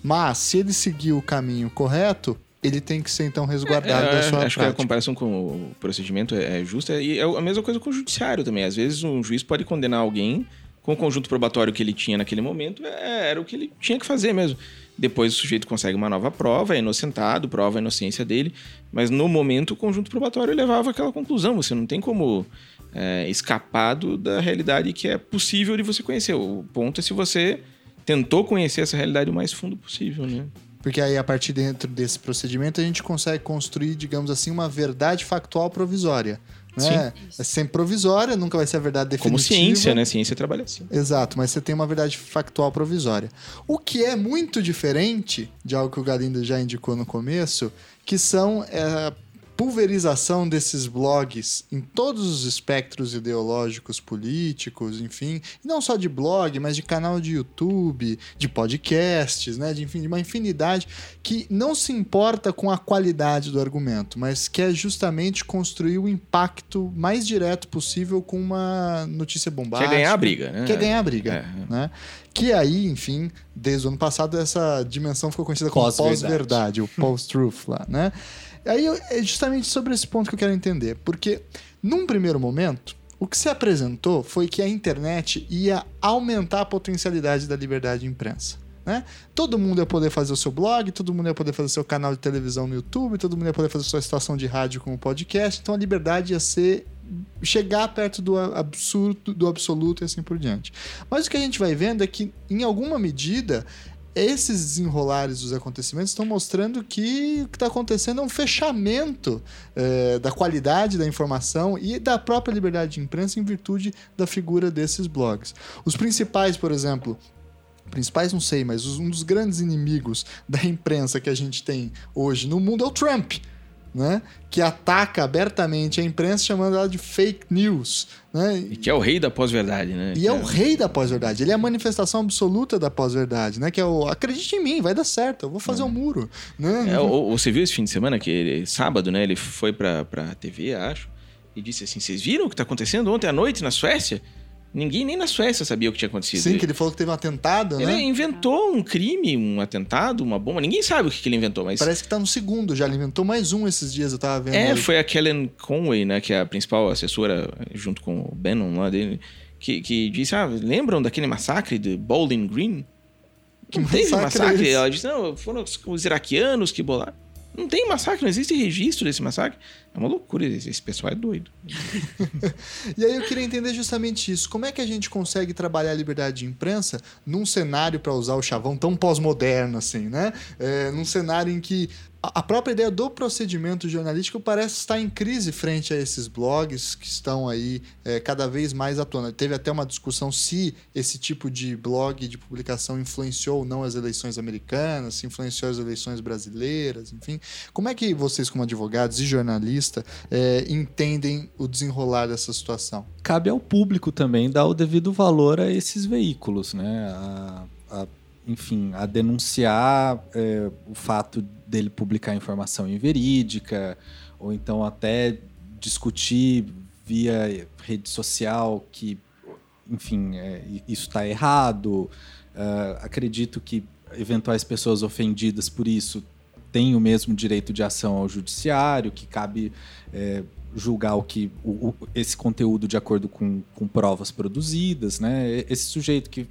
Mas se ele seguiu o caminho correto, ele tem que ser então resguardado é, da sua Acho prática. que a comparação com o procedimento é, é justa e é a mesma coisa com o judiciário também. Às vezes um juiz pode condenar alguém com o conjunto probatório que ele tinha naquele momento, é, era o que ele tinha que fazer mesmo. Depois o sujeito consegue uma nova prova, é inocentado, prova a inocência dele, mas no momento o conjunto probatório levava aquela conclusão. Você não tem como é, escapado da realidade que é possível de você conhecer. O ponto é se você tentou conhecer essa realidade o mais fundo possível, né? Porque aí, a partir dentro desse procedimento, a gente consegue construir, digamos assim, uma verdade factual provisória. Né? É sempre provisória, nunca vai ser a verdade definitiva. Como ciência, né? Ciência trabalha assim. Exato, mas você tem uma verdade factual provisória. O que é muito diferente de algo que o Galindo já indicou no começo, que são é, pulverização desses blogs em todos os espectros ideológicos, políticos, enfim, não só de blog, mas de canal de YouTube, de podcasts, né, de enfim, de uma infinidade que não se importa com a qualidade do argumento, mas quer justamente construir o impacto mais direto possível com uma notícia bombástica. Quer ganhar a briga, né? Quer ganhar a briga, é. né? Que aí, enfim, desde o ano passado essa dimensão ficou conhecida como pós-verdade, pós o post-truth lá, né? Aí é justamente sobre esse ponto que eu quero entender, porque num primeiro momento, o que se apresentou foi que a internet ia aumentar a potencialidade da liberdade de imprensa. Né? Todo mundo ia poder fazer o seu blog, todo mundo ia poder fazer o seu canal de televisão no YouTube, todo mundo ia poder fazer a sua estação de rádio com o podcast, então a liberdade ia ser chegar perto do absurdo, do absoluto e assim por diante. Mas o que a gente vai vendo é que, em alguma medida, esses desenrolares dos acontecimentos estão mostrando que o que está acontecendo é um fechamento é, da qualidade da informação e da própria liberdade de imprensa em virtude da figura desses blogs. Os principais, por exemplo, principais não sei, mas um dos grandes inimigos da imprensa que a gente tem hoje no mundo é o Trump né? Que ataca abertamente a imprensa chamando ela de fake news, né? E que é o rei da pós-verdade, né? E é, é o rei da pós-verdade. Ele é a manifestação absoluta da pós-verdade, né? Que é o acredite em mim, vai dar certo, eu vou fazer é. um muro, né? É, o, você viu esse fim de semana que ele, sábado, né? Ele foi pra, pra TV, acho, e disse assim: "Vocês viram o que tá acontecendo ontem à noite na Suécia?" Ninguém nem na Suécia sabia o que tinha acontecido. Sim, que ele falou que teve um atentado, ele né? Ele inventou um crime, um atentado, uma bomba. Ninguém sabe o que, ele inventou, mas... Parece que tá no segundo já. Ele inventou mais um esses dias, eu tava vendo. É, foi a Kellen Conway, né? Que é a principal assessora, junto com o Bannon lá dele, que, que disse, ah, lembram daquele massacre de Bowling Green? Que não teve massacre? massacre? É Ela disse, não, foram os iraquianos que bolaram. Não tem massacre, não existe registro desse massacre. É uma loucura, esse pessoal é doido. e aí eu queria entender justamente isso. Como é que a gente consegue trabalhar a liberdade de imprensa num cenário, para usar o chavão, tão pós-moderno assim, né? É, num cenário em que a própria ideia do procedimento jornalístico parece estar em crise frente a esses blogs que estão aí é, cada vez mais atuando. Teve até uma discussão se esse tipo de blog de publicação influenciou ou não as eleições americanas, se influenciou as eleições brasileiras, enfim. Como é que vocês, como advogados e jornalistas, é, entendem o desenrolar dessa situação? Cabe ao público também dar o devido valor a esses veículos, né? A, a enfim, a denunciar é, o fato dele publicar informação inverídica, ou então até discutir via rede social que, enfim, é, isso está errado. Uh, acredito que eventuais pessoas ofendidas por isso têm o mesmo direito de ação ao judiciário, que cabe é, julgar o que o, o, esse conteúdo de acordo com, com provas produzidas, né? Esse sujeito que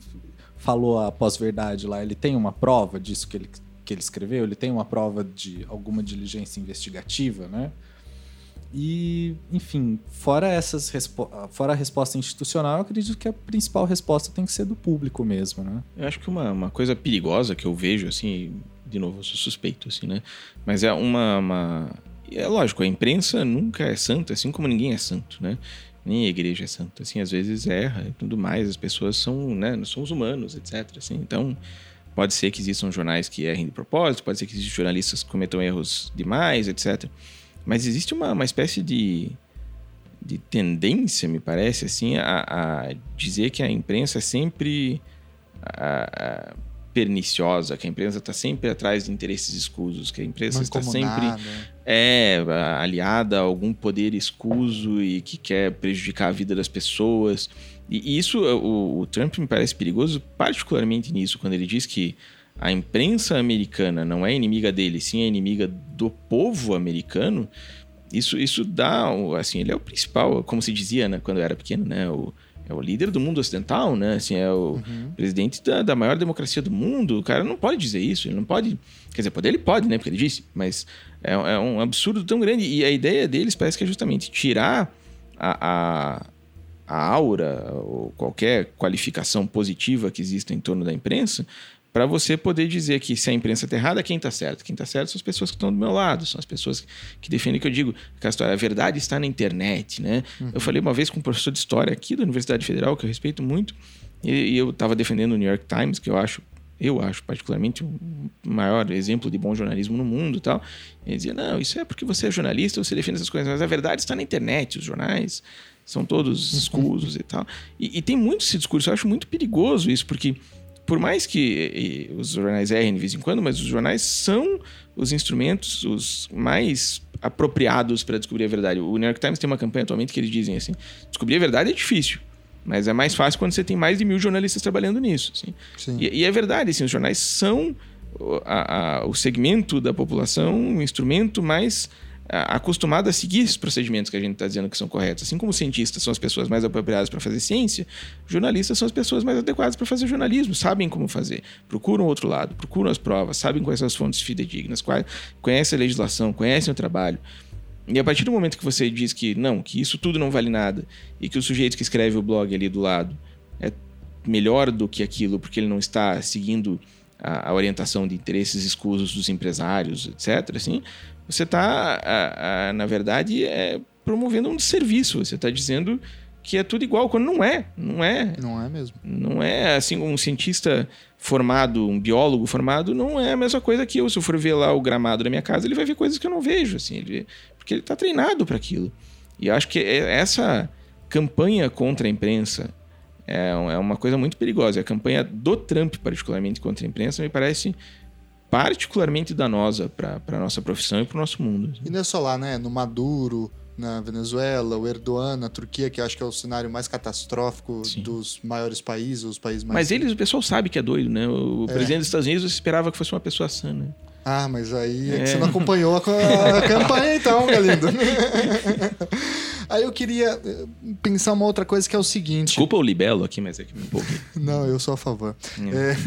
falou a pós-verdade lá, ele tem uma prova disso que ele, que ele escreveu? Ele tem uma prova de alguma diligência investigativa, né? E, enfim, fora, essas fora a resposta institucional, eu acredito que a principal resposta tem que ser do público mesmo, né? Eu acho que uma, uma coisa perigosa que eu vejo, assim, de novo, eu sou suspeito, assim, né? Mas é uma, uma... É lógico, a imprensa nunca é santa, assim como ninguém é santo, né? Nem a igreja é santa, assim, às vezes erra e tudo mais, as pessoas são, né, nós somos humanos, etc, assim, então... Pode ser que existam jornais que errem de propósito, pode ser que existam jornalistas que cometam erros demais, etc. Mas existe uma, uma espécie de, de tendência, me parece, assim, a, a dizer que a imprensa é sempre a perniciosa, que a imprensa está sempre atrás de interesses escusos, que a imprensa está sempre é aliada a algum poder escuso e que quer prejudicar a vida das pessoas. E, isso, o, o Trump me parece perigoso, particularmente nisso, quando ele diz que a imprensa americana não é inimiga dele, sim é inimiga do povo americano, isso, isso dá, assim, ele é o principal, como se dizia, né, quando eu era pequeno, né, o, é o líder do mundo ocidental, né, assim, é o uhum. presidente da, da maior democracia do mundo, o cara não pode dizer isso, ele não pode, quer dizer, poder ele pode, né, porque ele disse, mas é, é um absurdo tão grande, e a ideia deles parece que é justamente tirar a, a, a aura ou qualquer qualificação positiva que exista em torno da imprensa para você poder dizer que se a imprensa está errada, quem está certo? Quem está certo são as pessoas que estão do meu lado, são as pessoas que defendem o que eu digo. Que a, verdade está na internet, né? Uhum. Eu falei uma vez com um professor de história aqui da Universidade Federal, que eu respeito muito, e, e eu estava defendendo o New York Times, que eu acho eu acho particularmente o maior exemplo de bom jornalismo no mundo e tal. Ele dizia: não, isso é porque você é jornalista, você defende essas coisas, mas a verdade está na internet, os jornais são todos uhum. escusos e tal. E, e, tem muito esse discurso, eu acho muito perigoso isso, porque por mais que e, os jornais errem de vez em quando, mas os jornais são os instrumentos os mais apropriados para descobrir a verdade. O New York Times tem uma campanha atualmente que eles dizem assim: descobrir a verdade é difícil. Mas é mais fácil quando você tem mais de mil jornalistas trabalhando nisso. Assim. E, e, é verdade, assim, os jornais são a, a, o segmento da população, um instrumento mais acostumado a seguir esses procedimentos que a gente está dizendo que são corretos. Assim como cientistas são as pessoas mais apropriadas para fazer ciência, jornalistas são as pessoas mais adequadas para fazer jornalismo, sabem como fazer, procuram outro lado, procuram as provas, sabem quais são as fontes fidedignas, quais, conhecem a legislação, conhecem o trabalho. E a partir do momento que você diz que não, que isso tudo não vale nada e que o sujeito que escreve o blog ali do lado é melhor do que aquilo porque ele não está seguindo a, a orientação de interesses escusos dos empresários, etc. Assim, você está, na verdade, é, promovendo um serviço. Você está dizendo que é tudo igual, quando não é. Não é. Não é mesmo. Não é assim, um cientista formado, um biólogo formado, não é a mesma coisa que eu. Se eu for ver lá o gramado da minha casa, ele vai ver coisas que eu não vejo, assim, ele, porque ele está treinado para aquilo. E eu acho que é, essa campanha contra a imprensa é, é uma coisa muito perigosa. A campanha do Trump, particularmente contra a imprensa, me parece particularmente danosa para a nossa profissão e para o nosso mundo. E não é só lá, né? No Maduro, na Venezuela, o Erdogan na Turquia, que acho que é o cenário mais catastrófico Sim. dos maiores países, os países mais. Mas eles, o pessoal sabe que é doido, né? O é. presidente dos Estados Unidos esperava que fosse uma pessoa sã, né? Ah, mas aí é, é. que você não acompanhou a, campanha, então, meu lindo. aí eu queria eh, pensar uma outra coisa que é o seguinte. Desculpa o libelo aqui, mas é que me empolguei. não, eu sou a favor. É. É,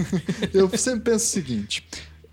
eu sempre penso o seguinte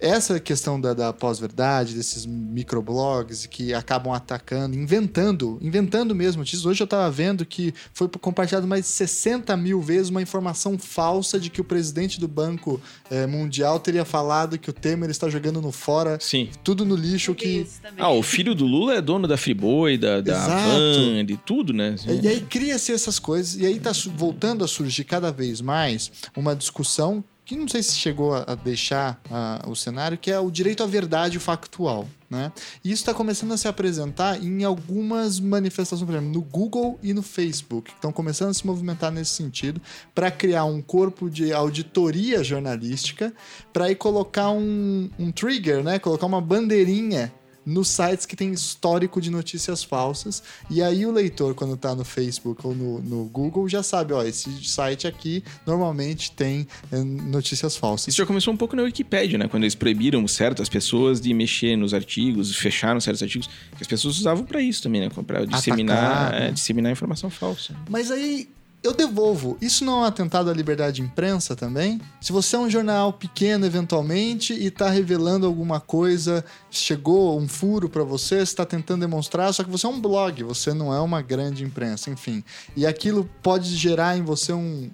essa questão da, da pós-verdade, desses microblogs que acabam atacando, inventando, inventando mesmo notícias. Hoje eu estava vendo que foi compartilhado mais de 60 mil vezes uma informação falsa de que o presidente do Banco é, Mundial teria falado que o Temer está jogando no fora, Sim. tudo no lixo. que Ah, o filho do Lula é dono da Friboi, da, da Van, de tudo, né? E aí cria-se essas coisas, e aí está voltando a surgir cada vez mais uma discussão que não sei se chegou a deixar o cenário, que é o direito à verdade factual. Né? E isso está começando a se apresentar em algumas manifestações, por exemplo, no Google e no Facebook, que estão começando a se movimentar nesse sentido, para criar um corpo de auditoria jornalística, para aí colocar um, um trigger, né? colocar uma bandeirinha nos sites que tem histórico de notícias falsas. E aí o leitor, quando está no Facebook ou no, no, Google, já sabe, ó, esse site aqui normalmente tem é, notícias falsas. Isso já começou um pouco na Wikipedia, né? Quando eles proibiram certas pessoas de mexer nos artigos, fecharam certos artigos, que as pessoas usavam para isso também, né? Para disseminar, Atacar, né? é, disseminar informação falsa. Mas aí eu devolvo. Isso não é um atentado à liberdade de imprensa também? Se você é um jornal pequeno, eventualmente, e está revelando alguma coisa, chegou um furo para você, você está tentando demonstrar, só que você é um blog, você não é uma grande imprensa, enfim. E aquilo pode gerar em você um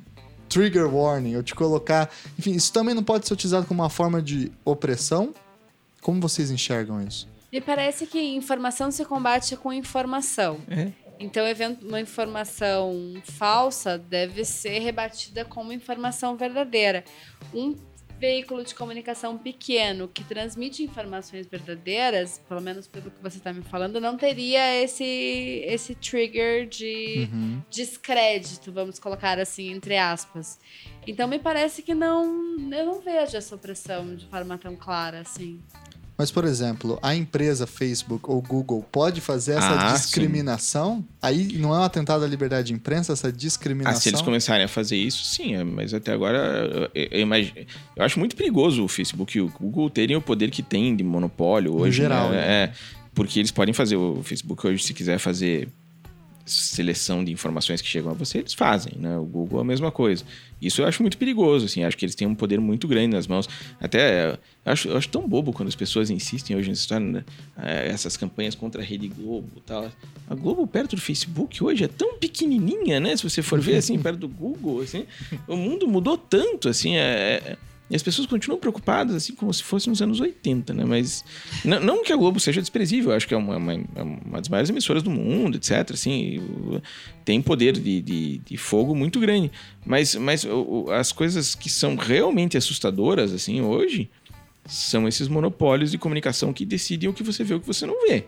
trigger warning, ou te colocar. Enfim, isso também não pode ser utilizado como uma forma de opressão? Como vocês enxergam isso? Me parece que informação se combate com informação. É. Então, uma informação falsa deve ser rebatida como informação verdadeira. Um veículo de comunicação pequeno que transmite informações verdadeiras, pelo menos pelo que você está me falando, não teria esse, esse trigger de Uhum. descrédito, vamos colocar assim, entre aspas. Então, me parece que não. Eu não vejo essa opressão de forma tão clara assim. Mas, por exemplo, a empresa Facebook ou Google pode fazer essa Ah, discriminação? Aí não é um atentado à liberdade de imprensa, essa Ah, discriminação? se eles começarem a fazer isso, sim, é, mas até agora eu, eu imagino, eu acho muito perigoso o Facebook e o Google terem o poder que tem de monopólio No hoje. geral, né? né? É, porque eles podem fazer o Facebook hoje, se quiser fazer seleção de informações que chegam a você, eles fazem, né? O Google é a mesma coisa. Isso eu acho muito perigoso, assim, acho que eles têm um poder muito grande nas mãos. Até eu acho, eu acho tão bobo quando as pessoas insistem hoje nessa história, né? É, essas campanhas contra a Rede Globo e tal. A Globo perto do Facebook hoje é tão pequenininha, né? Se você for ver assim perto do Google, assim, o mundo mudou tanto, assim, é, é- e as pessoas continuam preocupadas, assim, como se fosse nos anos 80, né? Mas não, que a Globo seja desprezível, acho que é uma, uma, é uma das maiores emissoras do mundo, etc. Assim, tem poder de, de, de fogo muito grande. Mas, mas as coisas que são realmente assustadoras, assim, hoje, são esses monopólios de comunicação que decidem o que você vê e o que você não vê.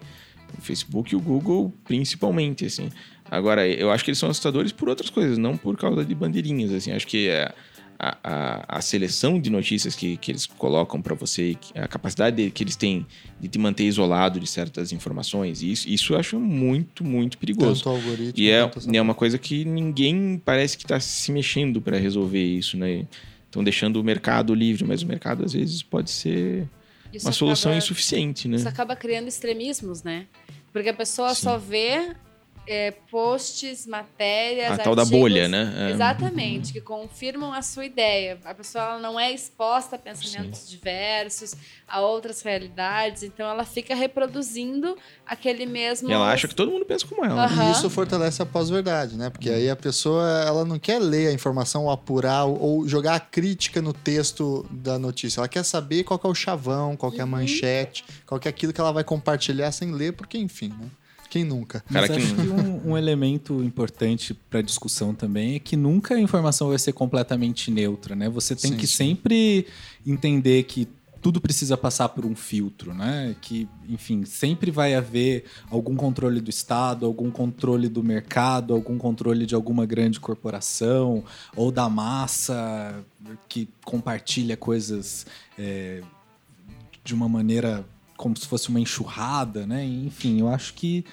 O Facebook e o Google, principalmente, assim. Agora, eu acho que eles são assustadores por outras coisas, não por causa de bandeirinhas, assim. Acho que é a, a, a seleção de notícias que, que eles colocam para você, a capacidade de- que eles têm de te manter isolado de certas informações, isso, isso eu acho muito, muito perigoso. Tanto algoritmo E é, e é uma coisa que ninguém parece que está se mexendo para resolver isso, né? Estão deixando o mercado livre, mas o mercado às vezes pode ser Isso uma solução acaba- insuficiente, né? Isso acaba criando extremismos, né? Porque a pessoa Sim. só vê é, posts, matérias, A tal da artigos- bolha, né? É. Exatamente, que confirmam a sua ideia. A pessoa ela não é exposta a pensamentos diversos, a outras realidades, então ela fica reproduzindo aquele mesmo. E ela acha que todo mundo pensa como ela. Aham. E isso fortalece a pós-verdade, né? Porque aí a pessoa ela não quer ler a informação ou apurar ou- jogar a crítica no texto da notícia. Ela quer saber qual que é o chavão, qual que é a Uhum. manchete, qual que é aquilo que ela vai compartilhar sem ler, porque enfim, né? Quem nunca? Cara Mas que acho não- que um, um elemento importante para discussão também é que nunca a informação vai ser completamente neutra, né? Você tem Sim, que sim. sempre entender que tudo precisa passar por um filtro, né? Que, enfim, sempre vai haver algum controle do Estado, algum controle do mercado, algum controle de alguma grande corporação ou da massa que compartilha coisas é, de uma maneira como se fosse uma enxurrada, né? Enfim, eu acho que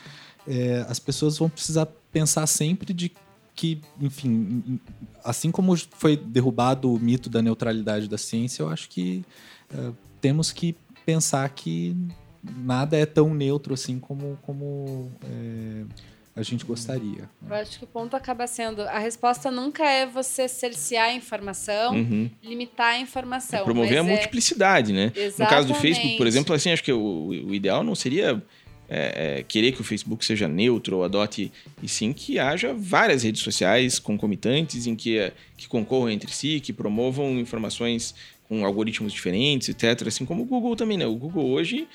é, as pessoas vão precisar pensar sempre de que, enfim, assim como foi derrubado o mito da neutralidade da ciência, eu acho que é, temos que pensar que nada é tão neutro assim como, como é, a gente gostaria. Eu acho que o ponto acaba sendo: a resposta nunca é você cercear a informação, Uhum. limitar a informação. Promover a é- multiplicidade, né? No caso do Facebook, por Exatamente. exemplo, assim, acho que o, o ideal não seria é, é, querer que o Facebook seja neutro ou adote, e sim que haja várias redes sociais concomitantes em que, é, que concorram entre si, que promovam informações com algoritmos diferentes, etc. Assim como o Google também, né? O Google hoje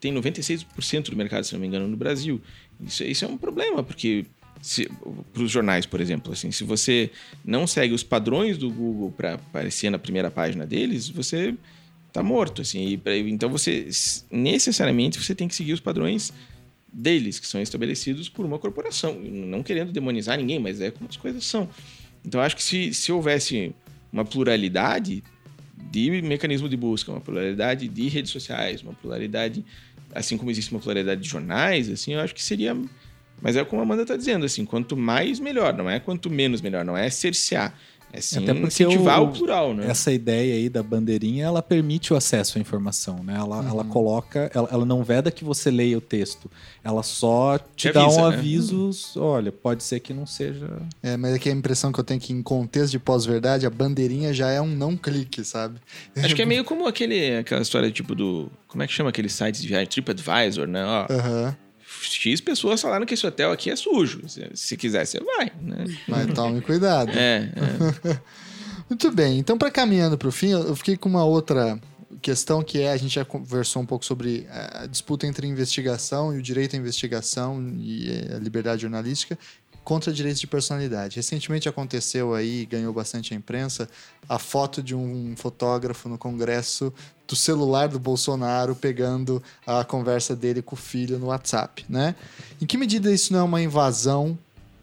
tem 96% do mercado, se não me engano, no Brasil. Isso, isso é um problema, porque para os jornais, por exemplo, assim, se você não segue os padrões do Google para aparecer na primeira página deles, você tá morto, assim. Pra- então você necessariamente você tem que seguir os padrões deles, que são estabelecidos por uma corporação. Não querendo demonizar ninguém, mas é como as coisas são. Então acho que se, se houvesse uma pluralidade de mecanismo de busca, uma pluralidade de redes sociais, uma pluralidade, assim como existe uma pluralidade de jornais, assim, eu acho que seria. Mas é como a Amanda está dizendo, assim, quanto mais melhor, não é quanto menos melhor, não é cercear, É sim Até porque incentivar o- o plural, né? Essa ideia aí da bandeirinha, ela permite o acesso à informação, né? Ela, ela Uhum. coloca, ela, ela não veda que você leia o texto, ela só te, Te dá avisa, um né? aviso, olha, pode ser que não seja... É, mas aqui a impressão que eu tenho que, em contexto de pós-verdade, a bandeirinha já é um não clique, sabe? Acho que é meio como aquele, aquela história tipo do. Como é que chama aquele site de viagem? TripAdvisor, né? Ó, Aham. X pessoas falaram que esse hotel aqui é sujo. Se, se quiser, você vai, né? Mas tome cuidado. É, é. Muito bem, então para caminhando para o fim, eu fiquei com uma outra questão que é a gente já conversou um pouco sobre a disputa entre investigação e o direito à investigação e eh, a liberdade jornalística contra direitos de personalidade. Recentemente aconteceu aí, ganhou bastante a imprensa, a foto de um fotógrafo no Congresso do celular do Bolsonaro pegando a conversa dele com o filho no WhatsApp, né? Em que medida isso não é uma invasão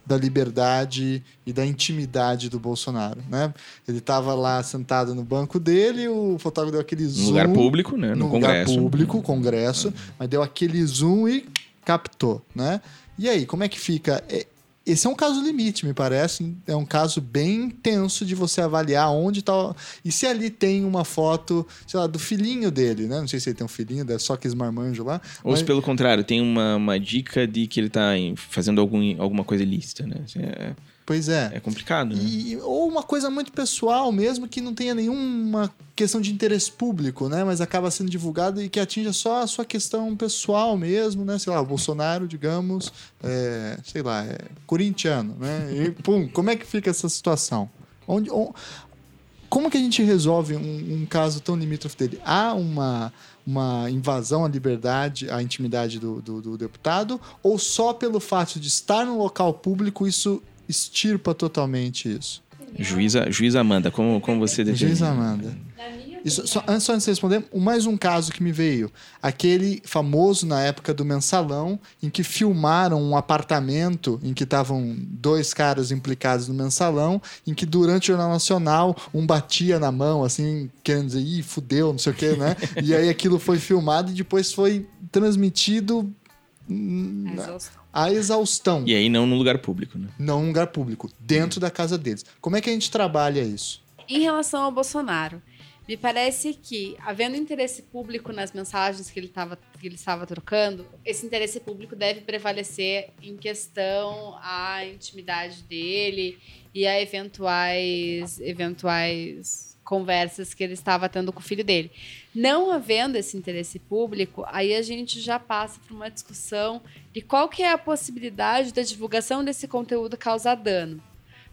da liberdade e da intimidade do Bolsonaro, né? Ele estava lá sentado no banco dele, o fotógrafo deu aquele zoom No lugar público, né? No, no lugar Congresso. público, Congresso, mas deu aquele zoom e captou, né? E aí, como é que fica? É- Esse é um caso limite, me parece. É um caso bem tenso de você avaliar onde tá. E se ali tem uma foto, sei lá, do filhinho dele, né? Não sei se ele tem um filhinho, deve só aqueles marmanjos lá. Ou mas- se pelo contrário, tem uma, uma dica de que ele tá em- fazendo algum, alguma coisa ilícita, né? Assim, É, Pois é. é complicado, né? E- ou uma coisa muito pessoal mesmo, que não tenha nenhuma questão de interesse público, né? Mas acaba sendo divulgado e que atinja só a sua questão pessoal mesmo, né? Sei lá, o Bolsonaro, digamos, é, sei lá, é corintiano, né? E pum, como é que fica essa situação? Onde, on- como que a gente resolve um, um caso tão limítrofe dele? Há uma, uma invasão à liberdade, à intimidade do, do, do deputado? Ou só pelo fato de estar no local público isso extirpa totalmente isso? Juíza, juíza Amanda, como, como você defende? Juiz Amanda. Na Isso, só, antes, só antes de você responder, o- mais um caso que me veio. Aquele famoso na época do mensalão, em que filmaram um apartamento em que estavam dois caras implicados no mensalão, em que durante o Jornal Nacional um batia na mão, assim, querendo dizer, ih, fudeu, não sei o quê, né? e aí aquilo foi filmado e depois foi transmitido hum, A exaustão. À exaustão. E aí não no lugar público, né? Não num lugar público, dentro da casa deles. Como é que a gente trabalha isso? Em relação ao Bolsonaro, me parece que, havendo interesse público nas mensagens que ele, tava, que ele estava trocando, esse interesse público deve prevalecer em questão à intimidade dele e a eventuais, eventuais conversas que ele estava tendo com o filho dele. Não havendo esse interesse público, aí a gente já passa por uma discussão de qual que é a possibilidade da divulgação desse conteúdo causar dano.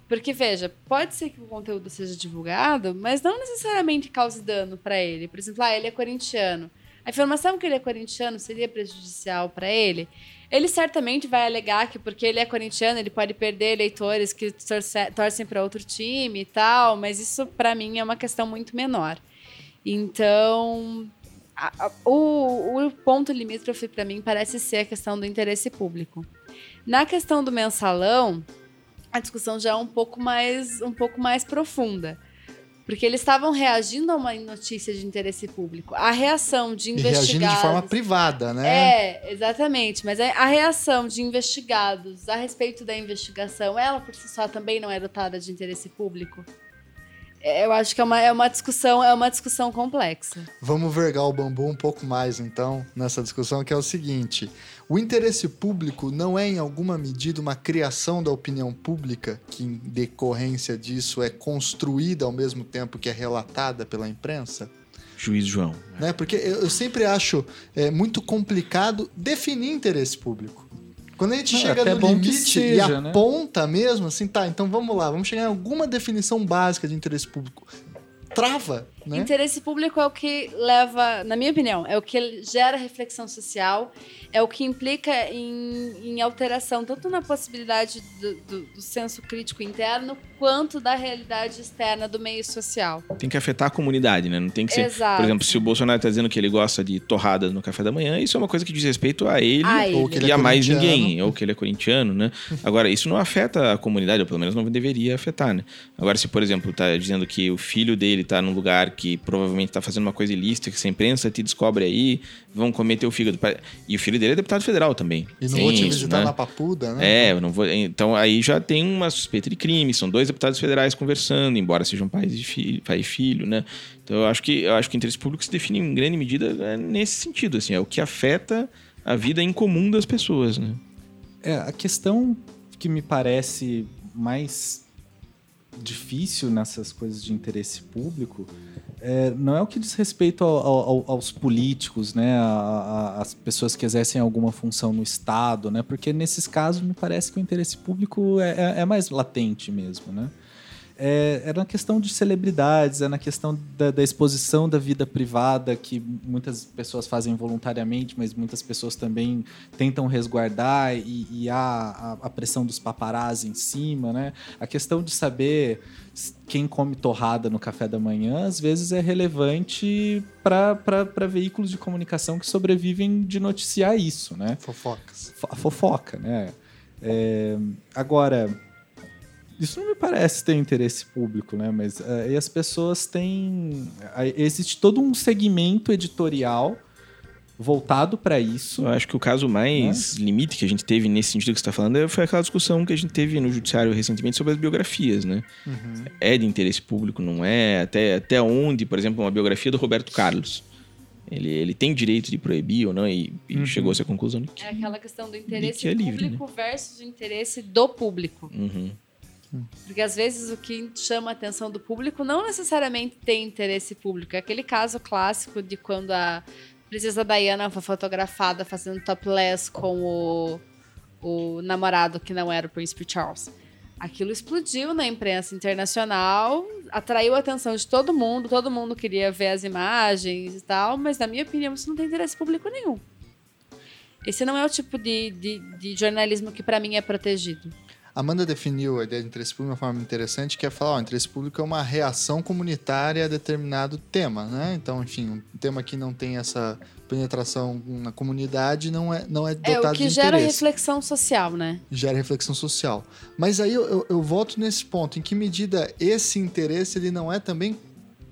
Porque, veja, pode ser que o conteúdo seja divulgado, mas não necessariamente cause dano para ele. Por exemplo, ah, ele é corintiano. A informação que ele é corintiano seria prejudicial para ele? Ele certamente vai alegar que porque ele é corintiano, ele pode perder eleitores que torce- torcem para outro time e tal, mas isso para mim é uma questão muito menor. Então, a- a- o, o ponto limítrofe para mim parece ser a questão do interesse público. Na questão do mensalão, a discussão já é um pouco mais, um pouco mais profunda. Porque eles estavam reagindo a uma notícia de interesse público. A reação de E investigados... reagindo de forma privada, né? É, exatamente. Mas a reação de investigados a respeito da investigação, ela por si só também não é dotada de interesse público? É, Eu acho que é uma, é uma discussão, é uma discussão complexa. Vamos vergar o bambu um pouco mais, então, nessa discussão, que é o seguinte: o interesse público não é, em alguma medida, uma criação da opinião pública, que, em decorrência disso, é construída ao mesmo tempo que é relatada pela imprensa? Juiz João. Né? Porque eu, eu sempre acho é, muito complicado definir interesse público. Quando a gente Não, chega no limite seja, e né? aponta mesmo, assim, tá, então vamos lá, vamos chegar em alguma definição básica de interesse público. Trava, né? Interesse público é o que leva, na minha opinião, é o que gera reflexão social, é o que implica em, em alteração tanto na possibilidade do, do- do senso crítico interno quanto da realidade externa do meio social. Tem que afetar a comunidade, né? Não tem que ser. Exato. Por exemplo, se o Bolsonaro tá dizendo que ele gosta de torradas no café da manhã, isso é uma coisa que diz respeito a ele. A ele. Ou que ele e é a mais ninguém, ou que ele é corintiano, né? Agora, isso não afeta a comunidade, ou pelo menos não deveria afetar, né? Agora, se, por exemplo, tá dizendo que o filho dele tá num lugar que provavelmente está fazendo uma coisa ilícita, que se a imprensa te descobre aí, vão comer teu fígado. E o filho dele é deputado federal também. E não Tem vou te isso, visitar né? na papuda, né? É, eu não vou. Então aí já tem uma suspeita de crime. São dois deputados federais conversando, embora sejam pais e filho, pai e filho, né? Então eu acho que eu acho que o interesse público se define em grande medida é, nesse sentido, assim, é o que afeta a vida em comum das pessoas, né? É, a questão que me parece mais difícil nessas coisas de interesse público é, não é o que diz respeito ao- ao- aos políticos, né, as pessoas que exercem alguma função no Estado, né, porque nesses casos me parece que o interesse público é, é- é mais latente mesmo, né. É, é na questão de celebridades, é na questão da, da exposição da vida privada, que muitas pessoas fazem voluntariamente, mas muitas pessoas também tentam resguardar e, e há a, a pressão dos paparazzi em cima, né? A questão de saber quem come torrada no café da manhã, às vezes é relevante para veículos de comunicação que sobrevivem de noticiar isso, né? Fofocas. Fo- a fofoca, né? É, agora, isso não me parece ter interesse público, né? Mas é, e as pessoas têm. aí Existe todo um segmento editorial voltado para isso. Eu acho que o caso mais limite que a gente teve nesse sentido que você está falando é- foi aquela discussão que a gente teve no judiciário recentemente sobre as biografias, né? Uhum. É de interesse público, não é? Até, até onde, por exemplo, uma biografia do Roberto Carlos. Ele, ele tem direito de proibir ou não? E, e Uhum. chegou-se à conclusão de que. É aquela questão do interesse que é livre, público versus o interesse do público. Uhum. Porque às vezes o que chama a atenção do público não necessariamente tem interesse público. É aquele caso clássico de quando a princesa Diana foi fotografada fazendo topless com o, o namorado que não era o príncipe Charles. Aquilo explodiu na imprensa internacional, atraiu a atenção de todo mundo, todo mundo queria ver as imagens e tal, mas na minha opinião isso não tem interesse público nenhum. Esse não é o tipo de, de, de jornalismo que pra mim é protegido. Amanda definiu a ideia de interesse público de uma forma interessante, que é falar, ó, interesse público é uma reação comunitária a determinado tema, né? Então, enfim, um tema que não tem essa penetração na comunidade não é, não é É dotado o que de gera reflexão social, né? gera reflexão social. Mas aí eu, eu, eu volto nesse ponto, em que medida esse interesse ele não é também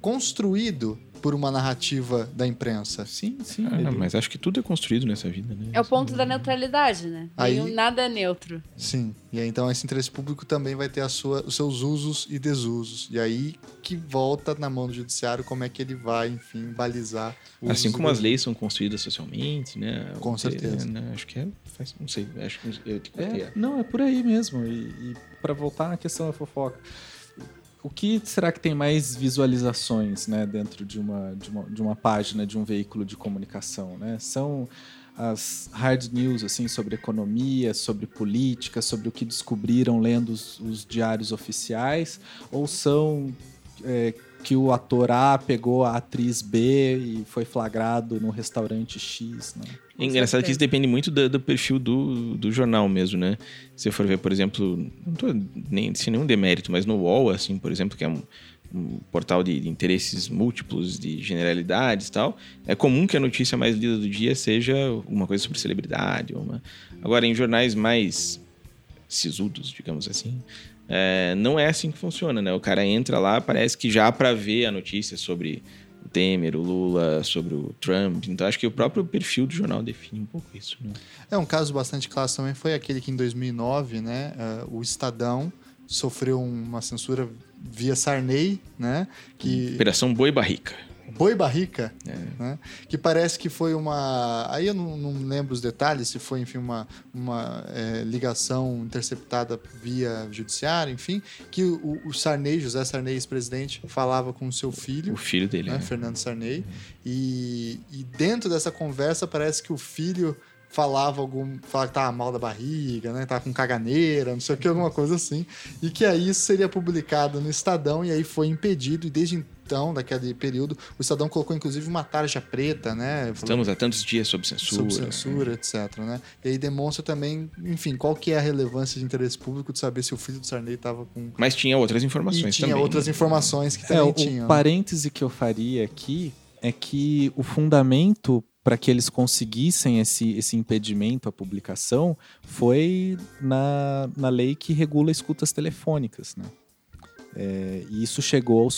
construído por uma narrativa da imprensa? Sim, sim. Ah, ele- mas acho que tudo é construído nessa vida, né? É o ponto da neutralidade, né? Aí- Nenhum- nada é neutro. Sim. E aí, então esse interesse público também vai ter a sua, os seus usos e desusos. E aí que volta na mão do judiciário como é que ele vai, enfim, balizar os Assim como as leis são construídas socialmente, né? Com Ter, certeza. né? Acho que é. Faz, não sei, acho que eu te. É, não, é por aí mesmo. E, e para voltar na questão da fofoca, o que será que tem mais visualizações, né, dentro de uma, de uma, de uma página de um veículo de comunicação, né? São as hard news assim sobre economia, sobre política, sobre o que descobriram lendo os, os diários oficiais, ou são é, que o ator A pegou a atriz B e foi flagrado no restaurante X, né? É engraçado que isso depende muito do, do perfil do, do jornal mesmo, né? Se eu for ver, por exemplo, não tô nem sem nenhum demérito, mas no UOL, assim, por exemplo, que é um, um portal de, de interesses múltiplos, de generalidades e tal, é comum que a notícia mais lida do dia seja alguma coisa sobre celebridade. Uma... Agora, em jornais mais sisudos, digamos assim, é, não é assim que funciona, né? O cara entra lá, parece que já para ver a notícia sobre o Temer, o Lula, sobre o Trump. Então acho que o próprio perfil do jornal define um pouco isso, né? É um caso bastante clássico também foi aquele que em 2009, né, eh, o Estadão sofreu uma censura via Sarney, né, que Operação Boi Barrica. Boi Barrica, É. né? Que parece que foi uma. Aí eu não, não lembro os detalhes, se foi, enfim, uma, uma é, ligação interceptada via judiciário, enfim, que o, o Sarney, José Sarney, ex-presidente, falava com o seu filho. O filho dele, né, né? Fernando Sarney. E, e dentro dessa conversa parece que o filho falava algum. Falava que tava mal da barriga, né? Tava com caganeira, não sei o que, alguma coisa assim. E que aí isso seria publicado no Estadão e aí foi impedido. E desde então, daquele período, o Estadão colocou inclusive uma tarja preta, né? Estamos há tantos dias sob censura. Sob censura, etc, né? E aí demonstra também, enfim, qual que é a relevância de interesse público de saber se o filho do Sarney estava com... Mas tinha outras informações E tinha também. outras né? informações que É, também o, tinham. o né? parêntese que eu faria aqui é que o fundamento para que eles conseguissem esse, esse impedimento à publicação foi na, na lei que regula escutas telefônicas, né? É, e isso chegou ao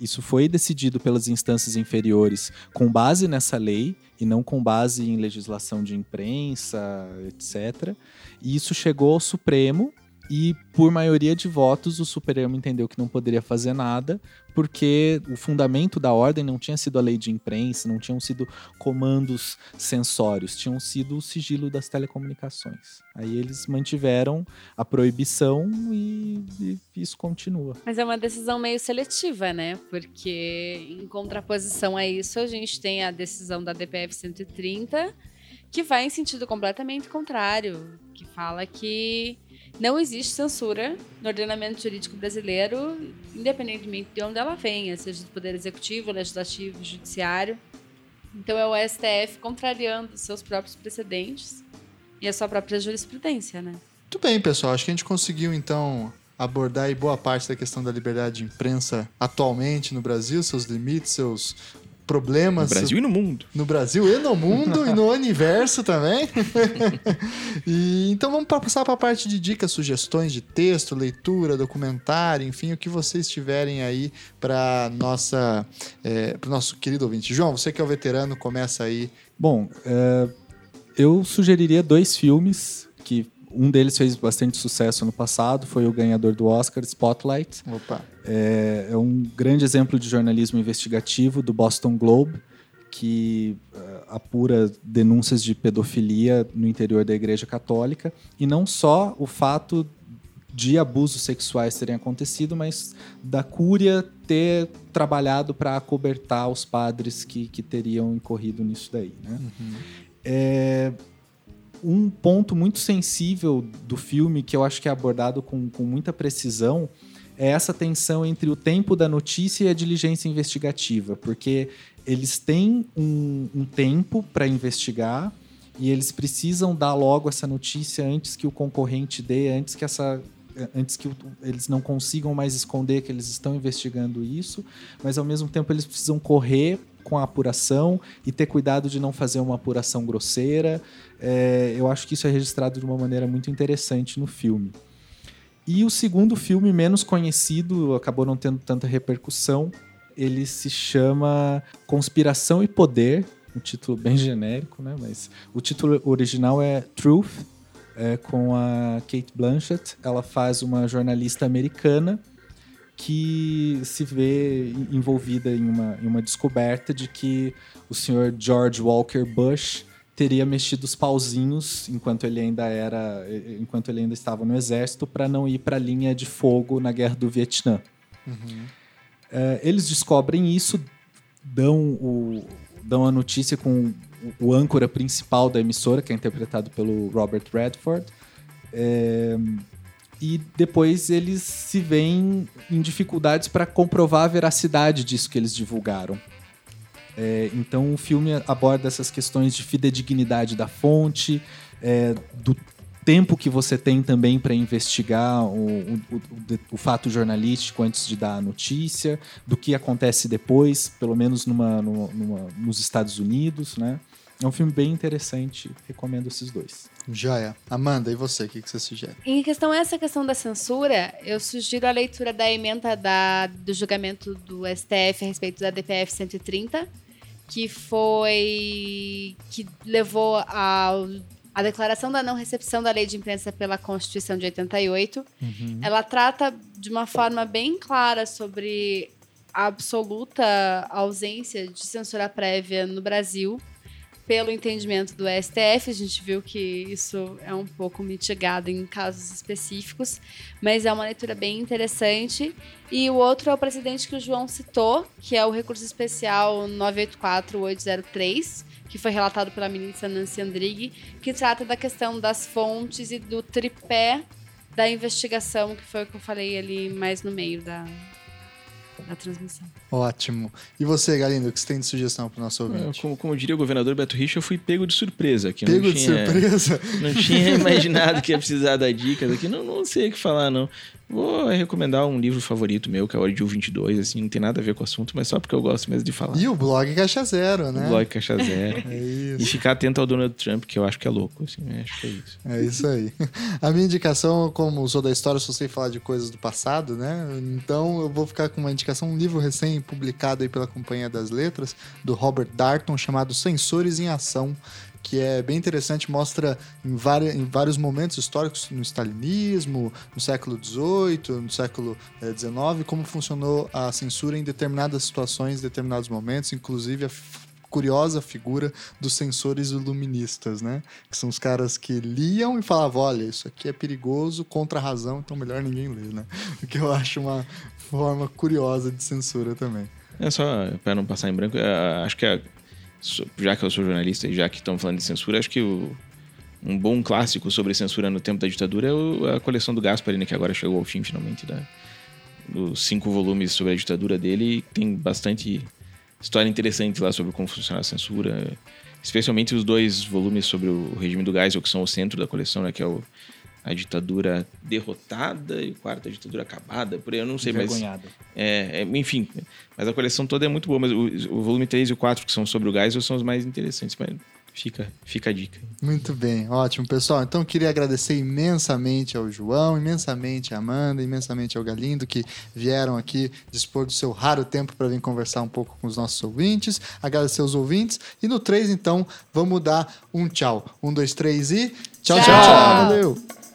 isso foi decidido pelas instâncias inferiores com base nessa lei e não com base em legislação de imprensa, etc. E isso chegou ao Supremo e por maioria de votos o Supremo entendeu que não poderia fazer nada porque o fundamento da ordem não tinha sido a lei de imprensa, não tinham sido comandos censórios, tinham sido o sigilo das telecomunicações. Aí eles mantiveram a proibição e, e isso continua. Mas é uma decisão meio seletiva, né? Porque em contraposição a isso, a gente tem a decisão da DPF 130 que vai em sentido completamente contrário, que fala que não existe censura no ordenamento jurídico brasileiro, independentemente de onde ela venha, seja do Poder Executivo, Legislativo, Judiciário. Então é o STF contrariando seus próprios precedentes e a sua própria jurisprudência, né? Muito bem, pessoal. Acho que a gente conseguiu, então, abordar boa parte da questão da liberdade de imprensa atualmente no Brasil, seus limites, seus problemas. No Brasil e no mundo. No Brasil e no mundo e no universo também. e, então vamos passar para a parte de dicas, sugestões de texto, leitura, documentário, enfim, o que vocês tiverem aí para nossa, é, para o nosso querido ouvinte. João, você que é o veterano, começa aí. Bom, é, eu sugeriria dois filmes que um deles fez bastante sucesso no passado, foi o ganhador do Oscar, Spotlight. Opa. É, é um grande exemplo de jornalismo investigativo do Boston Globe, que uh, apura denúncias de pedofilia no interior da Igreja Católica. E não só o fato de abusos sexuais terem acontecido, mas da Cúria ter trabalhado para acobertar os padres que, que teriam incorrido nisso daí. Né? Uhum. É, um ponto muito sensível do filme, que eu acho que é abordado com, com muita precisão, é essa tensão entre o tempo da notícia e a diligência investigativa, porque eles têm um, um tempo para investigar e eles precisam dar logo essa notícia antes que o concorrente dê, antes que essa antes que eles não consigam mais esconder que eles estão investigando isso, mas ao mesmo tempo eles precisam correr com a apuração e ter cuidado de não fazer uma apuração grosseira. É, eu acho que isso é registrado de uma maneira muito interessante no filme. E o segundo filme, menos conhecido, acabou não tendo tanta repercussão, ele se chama Conspiração e Poder, um título bem genérico, né? Mas o título original é Truth, é, com a Kate Blanchett. Ela faz uma jornalista americana que se vê envolvida em uma, em uma descoberta de que o senhor George Walker Bush teria mexido os pauzinhos enquanto ele ainda era enquanto ele ainda estava no exército para não ir para a linha de fogo na guerra do Vietnã uhum. é, eles descobrem isso dão o dão a notícia com o, o âncora principal da emissora que é interpretado pelo Robert Redford é, e depois eles se veem em dificuldades para comprovar a veracidade disso que eles divulgaram. É, então o filme aborda essas questões de fidedignidade da fonte, é, do tempo que você tem também para investigar o, o, o, o, fato jornalístico antes de dar a notícia, do que acontece depois, pelo menos numa, numa, numa, nos Estados Unidos, né? É um filme bem interessante, recomendo esses dois. Joia. Amanda, e você, o que, que você sugere? Em questão a essa questão da censura, eu sugiro a leitura da emenda da, do julgamento do STF a respeito da DPF 130, que foi. que levou ao a declaração da não recepção da lei de imprensa pela Constituição de 88, uhum. ela trata de uma forma bem clara sobre a absoluta ausência de censura prévia no Brasil pelo entendimento do STF, a gente viu que isso é um pouco mitigado em casos específicos, mas é uma leitura bem interessante. E o outro é o precedente que o João citou, que é o recurso especial 984803, que foi relatado pela ministra Nancy Andrighi, que trata da questão das fontes e do tripé da investigação, que foi o que eu falei ali mais no meio da, da transmissão. Ótimo. E você, Galindo, o que você tem de sugestão para o nosso ouvinte? Como, como, diria o governador Beto Richa, eu fui pego de surpresa. Que pego tinha, de surpresa? Não tinha imaginado que ia precisar da dica daqui. Não, não sei o que falar, não. Vou recomendar um livro favorito meu, que é o Ordil 22, assim, não tem nada a ver com o assunto, mas só porque eu gosto mesmo de falar. E o blog Caixa Zero, né? O blog Caixa Zero. É E isso. ficar atento ao Donald Trump, que eu acho que é louco, assim, né? acho que é isso. É isso aí. A minha indicação, como sou da história, só sei falar de coisas do passado, né? Então eu vou ficar com uma indicação, um livro recém-publicado aí pela Companhia das Letras, do Robert Darton, chamado Sensores em Ação, que é bem interessante, mostra em, em vários momentos históricos, no stalinismo, no século XVIII, no século XIX, como funcionou a censura em determinadas situações, determinados momentos, inclusive a curiosa figura dos censores iluministas, né? Que são os caras que liam e falavam, olha, isso aqui é perigoso contra a razão, então melhor ninguém ler, né? O que eu acho uma forma curiosa de censura também. É só, para não passar em branco, é, acho que é, so- já que eu sou jornalista e já que estamos falando de censura, acho que o- um bom clássico sobre censura no tempo da ditadura é o- a coleção do Gasparini, que agora chegou ao fim finalmente da, dos cinco volumes sobre a ditadura dele. Tem bastante história interessante lá sobre como funciona a censura, especialmente os dois volumes sobre o regime do Geisel, que são o centro da coleção, né, que é o a ditadura derrotada e o quarto a ditadura acabada, por aí eu não sei, mas é, é, enfim, mas a coleção toda é muito boa, mas o, o volume 3 e o 4, que são sobre o Geisel, são os mais interessantes, mas fica, fica a dica. Muito bem, ótimo, pessoal. Então eu queria agradecer imensamente ao João, imensamente à Amanda, imensamente ao Galindo que vieram aqui dispor do seu raro tempo para vir conversar um pouco com os nossos ouvintes. Agradecer os ouvintes. E no 3, então, vamos dar um tchau. Um, dois, três e. Tchau, tchau. Tchau. Valeu!